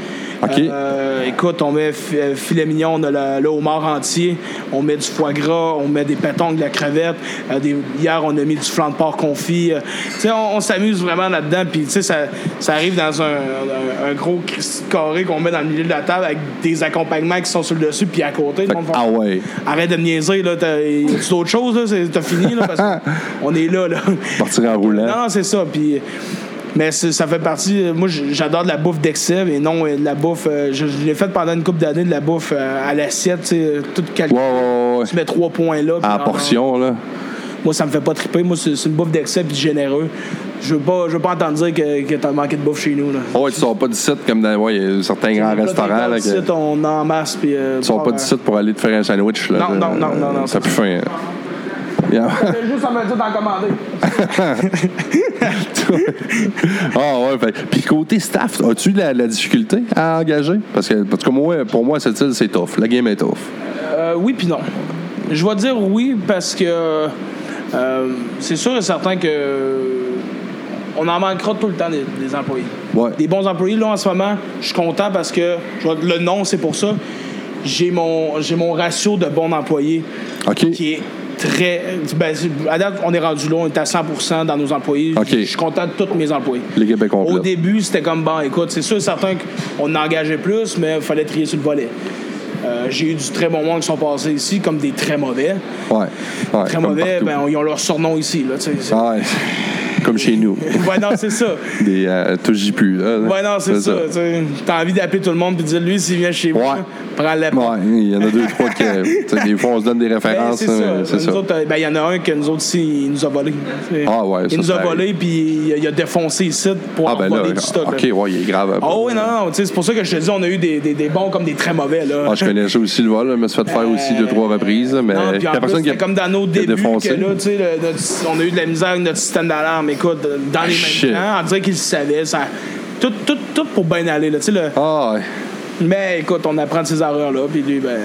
Euh, écoute, on met euh, filet mignon, on a le, homard entier, on met du foie gras, on met des pétons de la crevette. euh, des- hier, on a mis du flan de porc confit. euh, tu sais, on, on s'amuse vraiment là-dedans. Puis, tu sais, ça, ça arrive dans un, un- un gros carré qu'on met dans le milieu de la table avec des accompagnements qui sont sur le dessus, puis à côté. Fait ah ouais. Arrête de me niaiser, là. T'as d'autres choses, là? T'as fini, là? Parce qu'on est là, là. Partir en roulant. Non, c'est ça. Puis, mais ça fait partie. Moi, j- j'adore de la bouffe d'excès, et non euh, de la bouffe. euh, je je l'ai fait pendant une couple d'années de la bouffe euh, à l'assiette, tu sais, tout calculé. Ouais, ouais, ouais. Tu mets trois points là. non, portion, là. Moi, ça me fait pas triper. Moi, c'est une bouffe d'excès puis généreux. Je veux pas, je veux pas entendre dire que, que t'as manqué de bouffe chez nous. Là. Oh, ouais, tu sors pas du site comme dans ouais, il y a certains grands restaurants. Là, que, on en masse. Puis, euh, tu sors pas du site pour aller te faire un sandwich. Là, Non, non, non, non, non, Ça plus fin. Yeah. Juste à me dire d'en commander. ah ouais, fait. Puis côté staff, as-tu la, la difficulté à engager? Parce que, parce que moi, pour moi, cette île, c'est tough. La game est tough. Euh, oui puis non. Je vais dire oui parce que euh, c'est sûr et certain que on en manquera tout le temps des, des employés. Ouais. Des bons employés. Là, en ce moment, je suis content parce que le nom, c'est pour ça. J'ai mon, j'ai mon ratio de bons employés OK. qui est très. Ben, à date, on est rendu là, on est à 100% dans nos employés. Je suis content de tous mes employés. L'équipe est Au complète. début, c'était comme, bon, écoute, c'est sûr certain qu'on en engageait plus, mais il fallait trier sur le volet. Euh, J'ai eu du très bon monde qui sont passés ici, comme des très mauvais. Ouais. ouais Très mauvais, ben, ils ont leur surnom ici. Là, ouais. Comme chez nous. ouais, non, c'est ça. Des euh, touches plus. Là. Ouais, non, c'est ça. tu sais. T'as envie d'appeler tout le monde et de dire, lui, s'il vient chez Ouais. moi, prends-le. Ouais, il y en a deux, trois qui. Des fois, on se donne des Ben, références. c'est hein, ça. mais c'est ça. autres, euh, ben, il y en a un que nous autres ici, il nous a volé. Ah ouais, Il ça, nous a ça volé, puis il, a défoncé ici pour Ah, ben là, du stock. OK, là. ouais, il est grave. Ah oui, non, non, tu sais, c'est pour ça que je te dis, on a eu des, des, des bons comme des très mauvais. Là. Ah, je connais ça aussi, le vol. là. Je me suis fait faire aussi deux, trois reprises. Mais Non, la personne qui a, comme dans nos débuts, que là, on a eu de la misère avec notre système d'alarme. Écoute, dans les shit. mêmes temps, on dirait qu'ils le savaient. Ça, tout, tout, tout pour bien aller. Là, tu sais, le- Ah, ouais. mais écoute, on apprend de ces erreurs-là, puis lui, ben.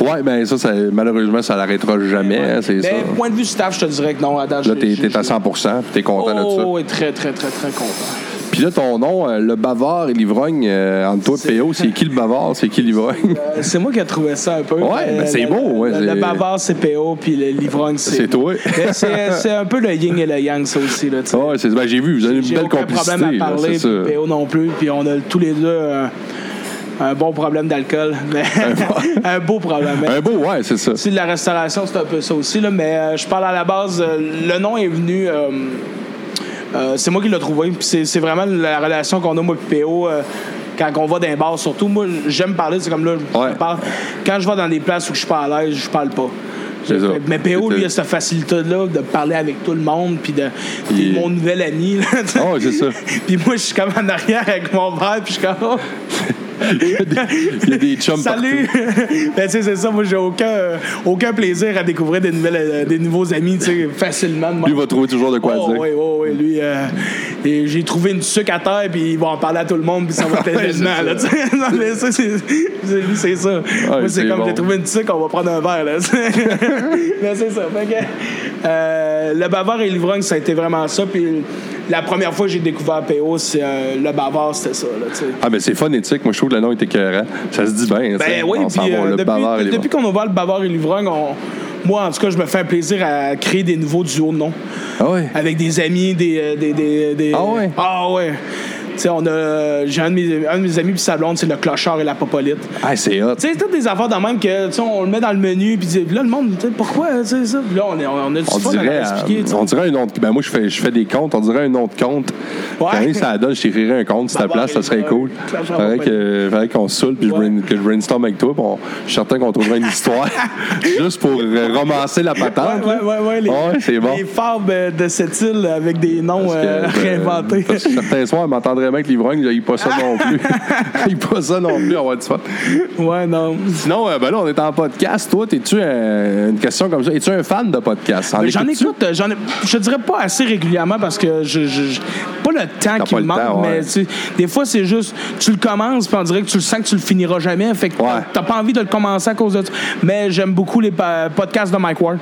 Ouais, ben ça, ça- malheureusement, ça l'arrêtera jamais, hein, c'est Mais ça. point de vue staff, je te dirais que non. Date, Là, j'ai- t'es t'es à 100 puis t'es content de ça. Oh, oui, très, très, très, très content. Puis là, ton nom, euh, le bavard et l'ivrogne, euh, entre toi et PO, c'est qui le bavard, c'est qui l'ivrogne? Euh, c'est moi qui ai trouvé ça un peu. Ouais, ben c'est beau, ouais, Le, bavard, c'est PO, puis le l'ivrogne, c'est. C'est toi. Mais c'est c'est un peu le yin et le yang, ça aussi. Là, tu sais. Ouais, c'est- ben, j'ai vu, vous avez une J'ai belle aucun complicité. problème à là, parler, c'est ça. puis PO non plus, puis on a tous les deux un, un bon problème d'alcool. mais- un beau problème. mais- Un beau, ouais, c'est ça. Si la restauration, c'est un peu ça aussi, là, mais euh, je parle à la base, euh, le nom est venu. euh, euh, c'est moi qui l'ai trouvé. C'est, c'est vraiment la relation qu'on a, moi et PO. euh, quand on va dans les bars, surtout, moi, j'aime parler, c'est comme là, je parle. Quand je vais dans des places où je suis pas à l'aise, je parle pas. C'est ça. Mais PO, lui, a cette facilité-là de parler avec tout le monde, puis de. Il- mon nouvel ami, là, ouais, c'est ça. Puis moi, je suis comme en arrière avec mon verre, puis je suis comme. oh, Il y a des chums Salut! ben, tu sais, c'est ça. Moi, j'ai aucun, aucun plaisir à découvrir des, nouvelles, euh, des nouveaux amis, tu sais, facilement. Lui va trouver toujours de quoi Oh, dire. oui, oui, oui. Lui, euh, et j'ai trouvé une sucre à terre, puis il va en parler à tout le monde, puis ça va être événement, c'est là, tu sais. Non, mais ça, c'est, c'est, lui, c'est ça. Moi, c'est comme bon. j'ai trouvé une sucre, on va prendre un verre, là. mais c'est ça. Fait que, euh, le bavard et l'ivrogne, ça a été vraiment ça. Puis la première fois que j'ai découvert PO, c'est euh, le bavard, c'était ça, là. Ah, ben c'est phonétique. Moi, je trouve que le nom est écœurant. Ça se dit bien. Ben oui, puis euh, depuis, depuis qu'on a ouvert le bavard et l'ivrogne, moi, en tout cas, je me fais un plaisir à créer des nouveaux duos de noms. Ah ouais? Avec des amis, des. euh, des, des, des- Ah ouais? Ah ouais. On a. J'ai un de mes, un de mes amis, puis sa blonde, c'est le clochard et la popolite. Ah, c'est hot. Toutes des affaires dans même que, on le met dans le menu, puis là, le monde, pourquoi, ça? Là, on, est- on a du On fun à dirait, leur expliquer, euh, on dirait un de. Ben moi, je fais, je fais des comptes. On dirait un de compte. Ouais. Quand ça donne, je t'écrirais un compte. Si ta place, ça serait l'ivrogne. cool. Clash à Faudrait que- faudrait qu'on saoule puis Ouais. que je brainstorm avec toi. on- je suis certain qu'on trouverait une histoire juste pour romancer la patente. Ouais, là. ouais, ouais, ouais, les, Ouais, c'est bon. les fables euh, de cette île avec des noms que, euh, euh, réinventés. parce que certains soirs, je m'entendrais bien avec l'ivrogne, il pas ça non plus. il pas ça non plus, on va être fun. ouais, non. Sinon, euh, ben là, on est en podcast. Toi, es-tu une question comme ça? Es-tu un fan de podcast? Mais J'en écoute, euh, j'en ai, je dirais pas assez régulièrement parce que je, je- je- pas le temps qui me manque, temps, ouais. mais tu des fois c'est juste tu le commences puis on dirait que tu le sens que tu le finiras jamais, fait que Ouais. t'as pas envie de le commencer à cause de ça. Mais j'aime beaucoup les podcasts de Mike Ward.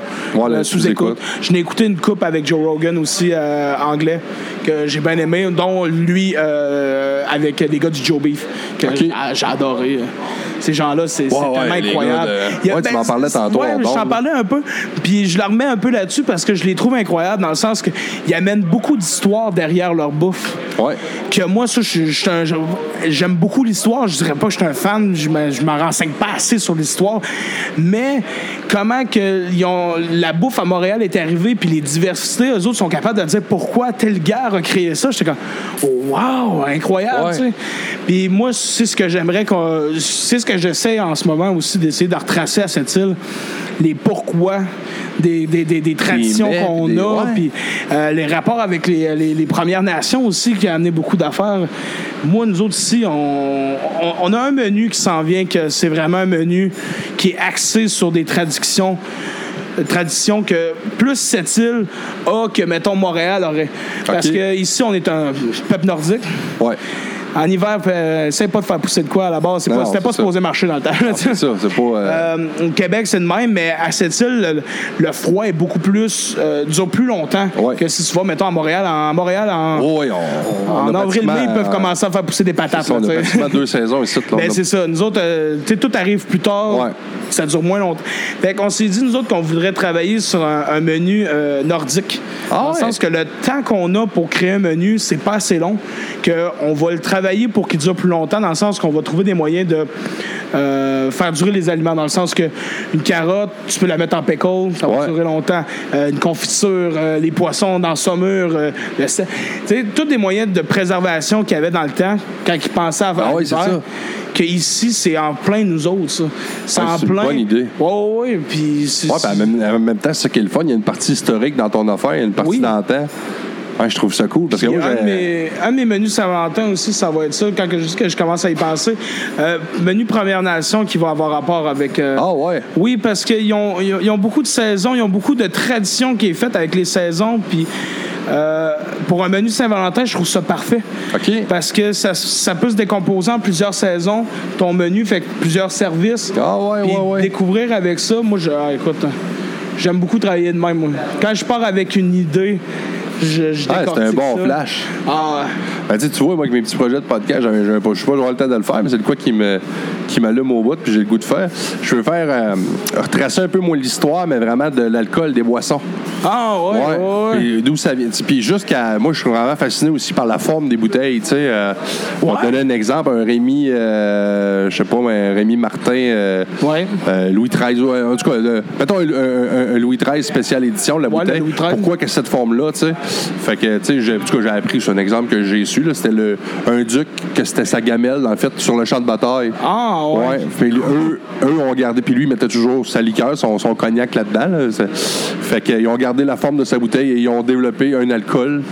Sous sous-écoute. écoute. Je n'ai écouté une coupe avec Joe Rogan aussi euh, anglais que j'ai bien aimé, dont lui euh, avec des gars du Joe Beef que j'ai adoré. Ces gens-là, c'est c'est Ouais, tellement incroyable. de- Il y a- Ouais, tu m'en parlais tantôt Ouais, en je t'en ondes. parlais un peu. Puis je la remets un peu là-dessus parce que je les trouve incroyables dans le sens qu'ils amènent beaucoup d'histoires derrière leur bouffe. Ouais. Que moi, ça, je- je suis un- je- j'aime beaucoup l'histoire. Je dirais pas que je suis un fan, je me- je m'en renseigne pas assez sur l'histoire. Mais comment que ils ont, la bouffe à Montréal est arrivée, puis les diversités, eux autres sont capables de dire pourquoi tel gars a créé ça. J'étais comme, oh, wow, incroyable, Ouais. tu sais. Puis moi, c'est ce que j'aimerais qu'on. C'est ce que j'essaie en ce moment aussi d'essayer de retracer à cette île. Les pourquoi des, des, des, des traditions qu'on a, puis euh, les rapports avec les, les, les Premières Nations aussi qui a amené beaucoup d'affaires. Moi, nous autres ici, on, on, on a un menu qui s'en vient, que c'est vraiment un menu qui est axé sur des traditions traditions que plus cette île a que, mettons, Montréal aurait. Parce Ok. que ici, on est un peuple nordique. Ouais. En hiver, euh, essaye pas de faire pousser de quoi à la base. C'est pas- C'était c'est pas ça. supposé marcher dans le temps. C'est ça, c'est pas. euh, Euh, Québec, c'est de même, mais à cette île, le, le froid est beaucoup plus. euh, dure plus longtemps Ouais. que si tu vas, mettons, à Montréal. En Montréal, en, oh, ouais, on, on en a avril-mai, pratiquement, ils peuvent commencer à faire pousser des patates. ça, on a deux saisons ici. là. Ben, c'est ça. Nous autres, tu sais, tout arrive plus tard. Ouais. Ça dure moins longtemps. Fait qu'on s'est dit, nous autres, qu'on voudrait travailler sur un, un menu nordique. Ah dans le sens que le temps qu'on a pour créer un menu, c'est pas assez long. Qu'on va le travailler pour qu'il dure plus longtemps, dans le sens qu'on va trouver des moyens de euh, faire durer les aliments. Dans le sens que une carotte, tu peux la mettre en pickle, ça va Ouais. durer longtemps. Euh, une confiture, euh, les poissons dans saumure, le sel. Tu sais, tous des moyens de préservation qu'il y avait dans le temps, quand ils pensaient à, Ah oui, c'est l'hiver, ça. que ici, c'est en plein nous autres, ça. C'est Ouais, en c'est une bonne idée. Ouais, ouais, ouais. Puis c'est- Ouais, puis en même, en même temps, c'est ça qui est le fun. Il y a une partie historique dans ton affaire, il y a une partie Oui. dans le temps. Ouais, je trouve ça cool. Parce que Puis moi, un, de mes, un de mes menus Saint-Valentin aussi, ça va être ça, quand juste que je commence à y penser. Euh, menu Première Nation qui va avoir rapport avec. euh, Ah, ouais. Oui, parce qu'ils ont, ils ont, ils ont beaucoup de saisons, ils ont beaucoup de traditions qui est faite avec les saisons. Puis Euh, pour un menu Saint-Valentin, je trouve ça parfait. OK. Parce que ça, ça peut se décomposer en plusieurs saisons. Ton menu fait plusieurs services. Ah ouais, ouais, ouais. découvrir avec ça, moi, je, ah, écoute, j'aime beaucoup travailler de même. moi. Quand je pars avec une idée, je, je Ah, c'était un bon ça. flash. Ah, Ben, tu vois, moi, avec mes petits projets de podcast, j'avais- j'avais pas- je sais pas, j'aurai le temps de le faire, mais c'est de quoi qui me qui m'allume au bout, puis j'ai le goût de faire. Je veux faire euh, retracer un peu moi l'histoire, mais vraiment de l'alcool, des boissons. ah ouais, ouais. ouais. Puis d'où ça vient. Puis jusqu'à. Moi, je suis vraiment fasciné aussi par la forme des bouteilles. Tu sais, euh, on Ouais. te donnait un exemple, un Rémi, euh, je sais pas, mais un Rémi Martin, euh, Ouais. euh, Louis XIII. En tout cas, le- mettons un, un- un- un Louis XIII spécial édition, la Ouais, le bouteille. Louis XIII. Pourquoi que cette forme-là, tu sais? Fait que, tu sais, j'ai- en tout cas, j'ai appris, c'est un exemple que j'ai su, là, c'était le, un duc, que c'était sa gamelle, en fait, sur le champ de bataille. Ah ouais. Ouais. Puis eux, eux ont gardé, puis lui, il mettait toujours sa liqueur, son, son cognac là-dedans. là. Fait qu'ils ont gardé la forme de sa bouteille et ils ont développé un alcool.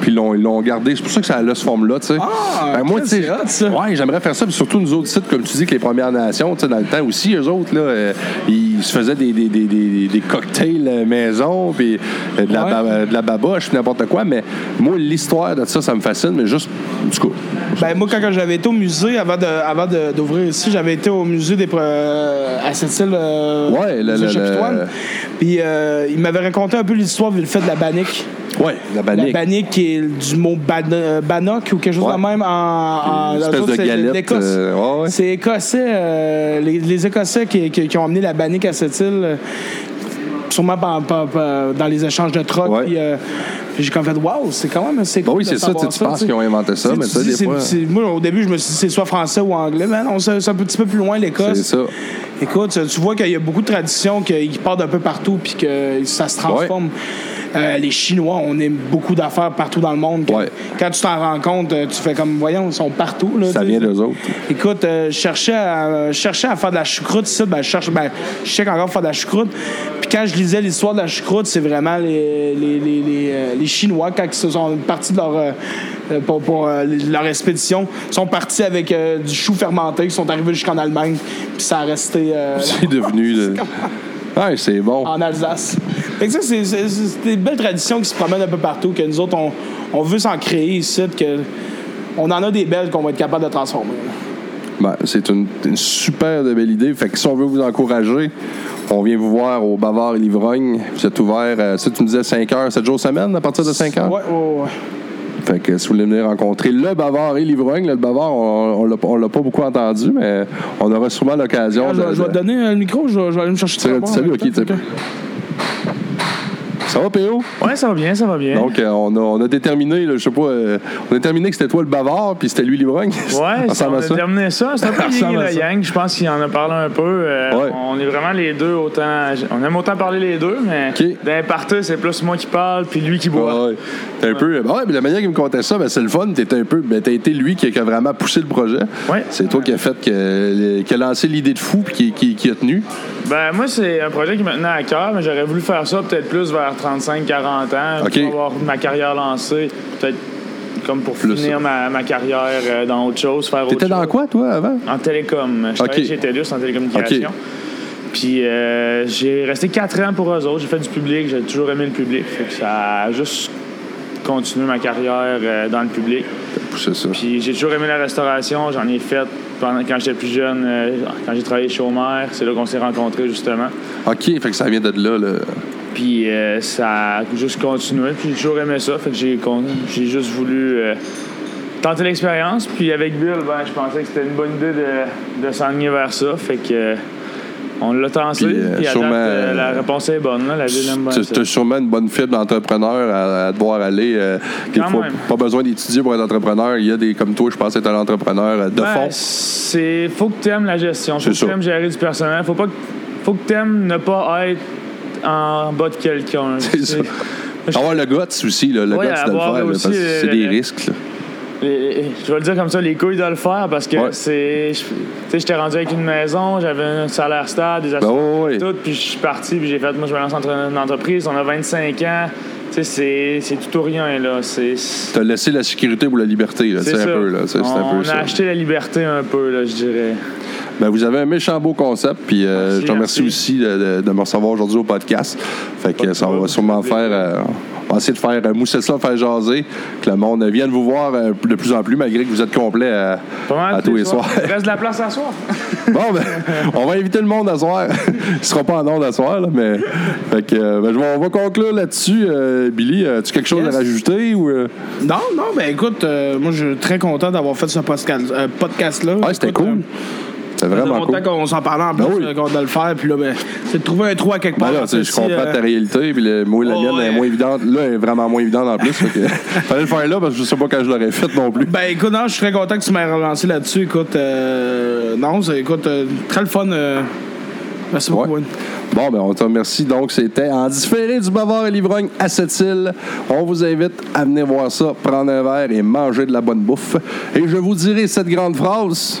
Puis ils l'ont- gardé. C'est pour ça que ça a cette forme-là, tu sais. Ah, moi, Chris, tu sais. Ouais, j'aimerais faire ça. Puis surtout, nous autres sites, comme tu dis, que les Premières Nations, tu sais, dans le temps aussi, eux autres, là, euh, ils se faisaient des, des, des, des, des cocktails euh, maison, puis euh, de, la Ouais. ba- de la baboche, n'importe quoi. Mais moi, l'histoire de ça, ça me fascine, mais juste, du coup. Ben, moi, quand j'avais été au musée, avant de- avant d'ouvrir ici, j'avais été au musée des, euh, à cette île. euh, Ouais, le- le- le- Puis euh, il m'avait raconté un peu l'histoire du fait de la bannique. Ouais, la La bannique. bannique qui est du mot ban- euh, bannock ou quelque chose Ouais. de même en. en espèce de c'est euh, ouais, ouais. Écossais, euh, les, les Écossais qui, qui- qui ont amené la bannique à cette île, euh, sûrement par- par- par- dans les échanges de troc. Ouais. Puis, euh, puis j'ai comme fait, waouh, c'est quand même assez Ben cool. oui, de c'est ça, savoir tu penses qu'ils ont inventé ça, mais ça, des fois- c'est- Moi, au début, je me suis dit, c'est soit français ou anglais, mais non, c'est un petit peu plus loin, l'Écosse. C'est ça. Écoute, tu vois qu'il y a beaucoup de traditions qui partent d'un peu partout puis que ça se transforme. Euh, les Chinois, on aime beaucoup d'affaires partout dans le monde. Ouais. Quand tu t'en rends compte, euh, tu fais comme, voyons, ils sont partout. Là, Ça vient d'eux autres. Écoute, euh, je cherchais à, cherchais à faire de la choucroute ici. Ben, je cherche, ben, je encore faire de la choucroute. Puis quand je lisais l'histoire de la choucroute, c'est vraiment les, les, les, les, Chinois, quand ils se sont partis de leur, pour, pour, leur expédition, ils sont partis avec du chou fermenté, ils sont arrivés jusqu'en Allemagne, puis ça a resté C'est devenu. Ouais, c'est bon. en Alsace. Fait que ça, c'est, c'est- c'est des belles traditions qui se promènent un peu partout, que nous autres, on, on veut s'en créer ici, que on en a des belles qu'on va être capable de transformer. Ben, c'est une, une super de belle idée. Fait que si on veut vous encourager, on vient vous voir au Bavard et l'Ivrogne. Vous êtes ouvert, euh, ça, tu me disais 5 heures, 7 jours semaine à partir de 5 heures? Ouais, ouais, ouais. Fait que si vous voulez venir rencontrer le Bavard et l'Ivrogne, le Bavard, on, on l'a, pas beaucoup entendu, mais on aura sûrement l'occasion Ah, je, vais- te donner le micro, je, vais- je vais aller me chercher Salut, ok. Ça va, PO? Ouais, ça va bien, ça va bien. Donc, euh, on, a, on a déterminé, là, je sais pas, euh, on a déterminé que c'était toi le Bavard, puis c'était lui l'Ivrogne. Ouais, ça on a ça. terminé ça. C'est un peu yin yang. Je pense qu'il en a parlé un peu. Euh, Ouais. On est vraiment les deux autant. On aime autant parler les deux, mais d'un party, c'est plus moi qui parle puis lui qui boit. Ouais, ouais. T'es un peu. ben ouais, mais la manière qu'il me contait ça, ben, c'est le fun. T'étais un peu. Ben, t'as été lui qui a, qui a vraiment poussé le projet. Ouais. C'est toi qui a fait que, qui a lancé l'idée de fou puis qui, qui, qui a tenu. Ben, moi, c'est un projet qui me tenait à cœur, mais j'aurais voulu faire ça peut-être plus vers 35-40 ans. Ok. Pour avoir ma carrière lancée. Peut-être comme pour Plus finir ma, ma carrière euh, dans autre chose, faire T'étais dans chose. quoi, toi, avant? En télécom. Je Ok. travaillais chez TELUS en télécommunication. Puis euh, j'ai resté quatre ans pour eux autres. J'ai fait du public. J'ai toujours aimé le public. Fait que ça a juste continué ma carrière euh, dans le public. Ça. Puis j'ai toujours aimé la restauration. J'en ai fait pendant, quand j'étais plus jeune, euh, quand j'ai travaillé chez Omer. C'est là qu'on s'est rencontrés, justement. OK, fait que ça vient de là. là. Puis euh, ça a juste continué. Puis j'ai toujours aimé ça. Fait que j'ai, j'ai juste voulu euh, tenter l'expérience. Puis avec Bill, ben, je pensais que c'était une bonne idée de, de s'enligner vers ça. Fait que euh, on l'a tenté. Puis, date, la réponse est bonne. Là. La ville aime bien Tu ça. as sûrement une bonne fibre d'entrepreneur à, à devoir aller. même. pas besoin d'étudier pour être entrepreneur. Il y a des comme toi, je pense, être un entrepreneur de Ben, fond. c'est faut que tu aimes la gestion, faut que tu aimes gérer du personnel, faut pas que- faut que tu aimes ne pas être en bas de quelqu'un. C'est ça. Avoir le guts aussi, là, le Ouais, guts de le faire, là, aussi, parce que euh, c'est des le- risques. là. les- je vais le dire comme ça, les couilles de le faire parce que Ouais. c'est. Tu sais, j'étais rendu avec une maison, j'avais un salaire stable, des Ben assurances, ouais, ouais. tout, puis je suis parti, puis j'ai fait, moi, je me lance entre une entreprise, on a 25 ans. Tu sais, c'est- tout ou rien, là. T'as laissé la sécurité pour la liberté, là, C'est c'est un peu, là. c'est un on peu a ça. acheté la liberté un peu, là, je dirais. Ben, vous avez un méchant beau concept, puis euh, Merci, je te remercie merci. aussi de, de- de me recevoir aujourd'hui au podcast. Fait que ça trouble, va sûrement faire. euh, on va essayer de faire euh, mousser ça, faire jaser, que le monde vienne vous voir euh, de plus en plus, malgré que vous êtes complet à, tous les soirs. Il reste de la place à soir. bon, ben, on va inviter le monde à soir. Il sera pas en ondes à soir, là, mais. Fait que, euh, ben, on va conclure là-dessus. Euh, Billy, as-tu quelque chose Yes. à rajouter ou. euh? Non, non, ben écoute, euh, moi, je suis très content d'avoir fait ce podcast- euh, podcast-là. Ouais, c'était cool. Faisait vraiment longtemps cool. qu'on s'en parlait en plus, Ben oui. qu'on doit le faire. Puis là, ben, c'est de trouver un trou à quelque part. Ben là, sais, je comprends euh, ta réalité, puis le, moi, la oh, mienne ouais. est moins évidente. Là, elle est vraiment moins évidente en plus. que, fallait le faire là parce que je sais pas quand je l'aurais fait non plus. Ben écoute, non, je suis très content que tu m'aies relancé là-dessus. Écoute, euh, non, c'est écoute, euh, très le fun. euh, merci beaucoup. Ouais. Bon, ben, on te remercie. Donc, c'était en différé du Bavard et l'Ivrogne à cette île. On vous invite à venir voir ça, prendre un verre et manger de la bonne bouffe. Et je vous dirai cette grande phrase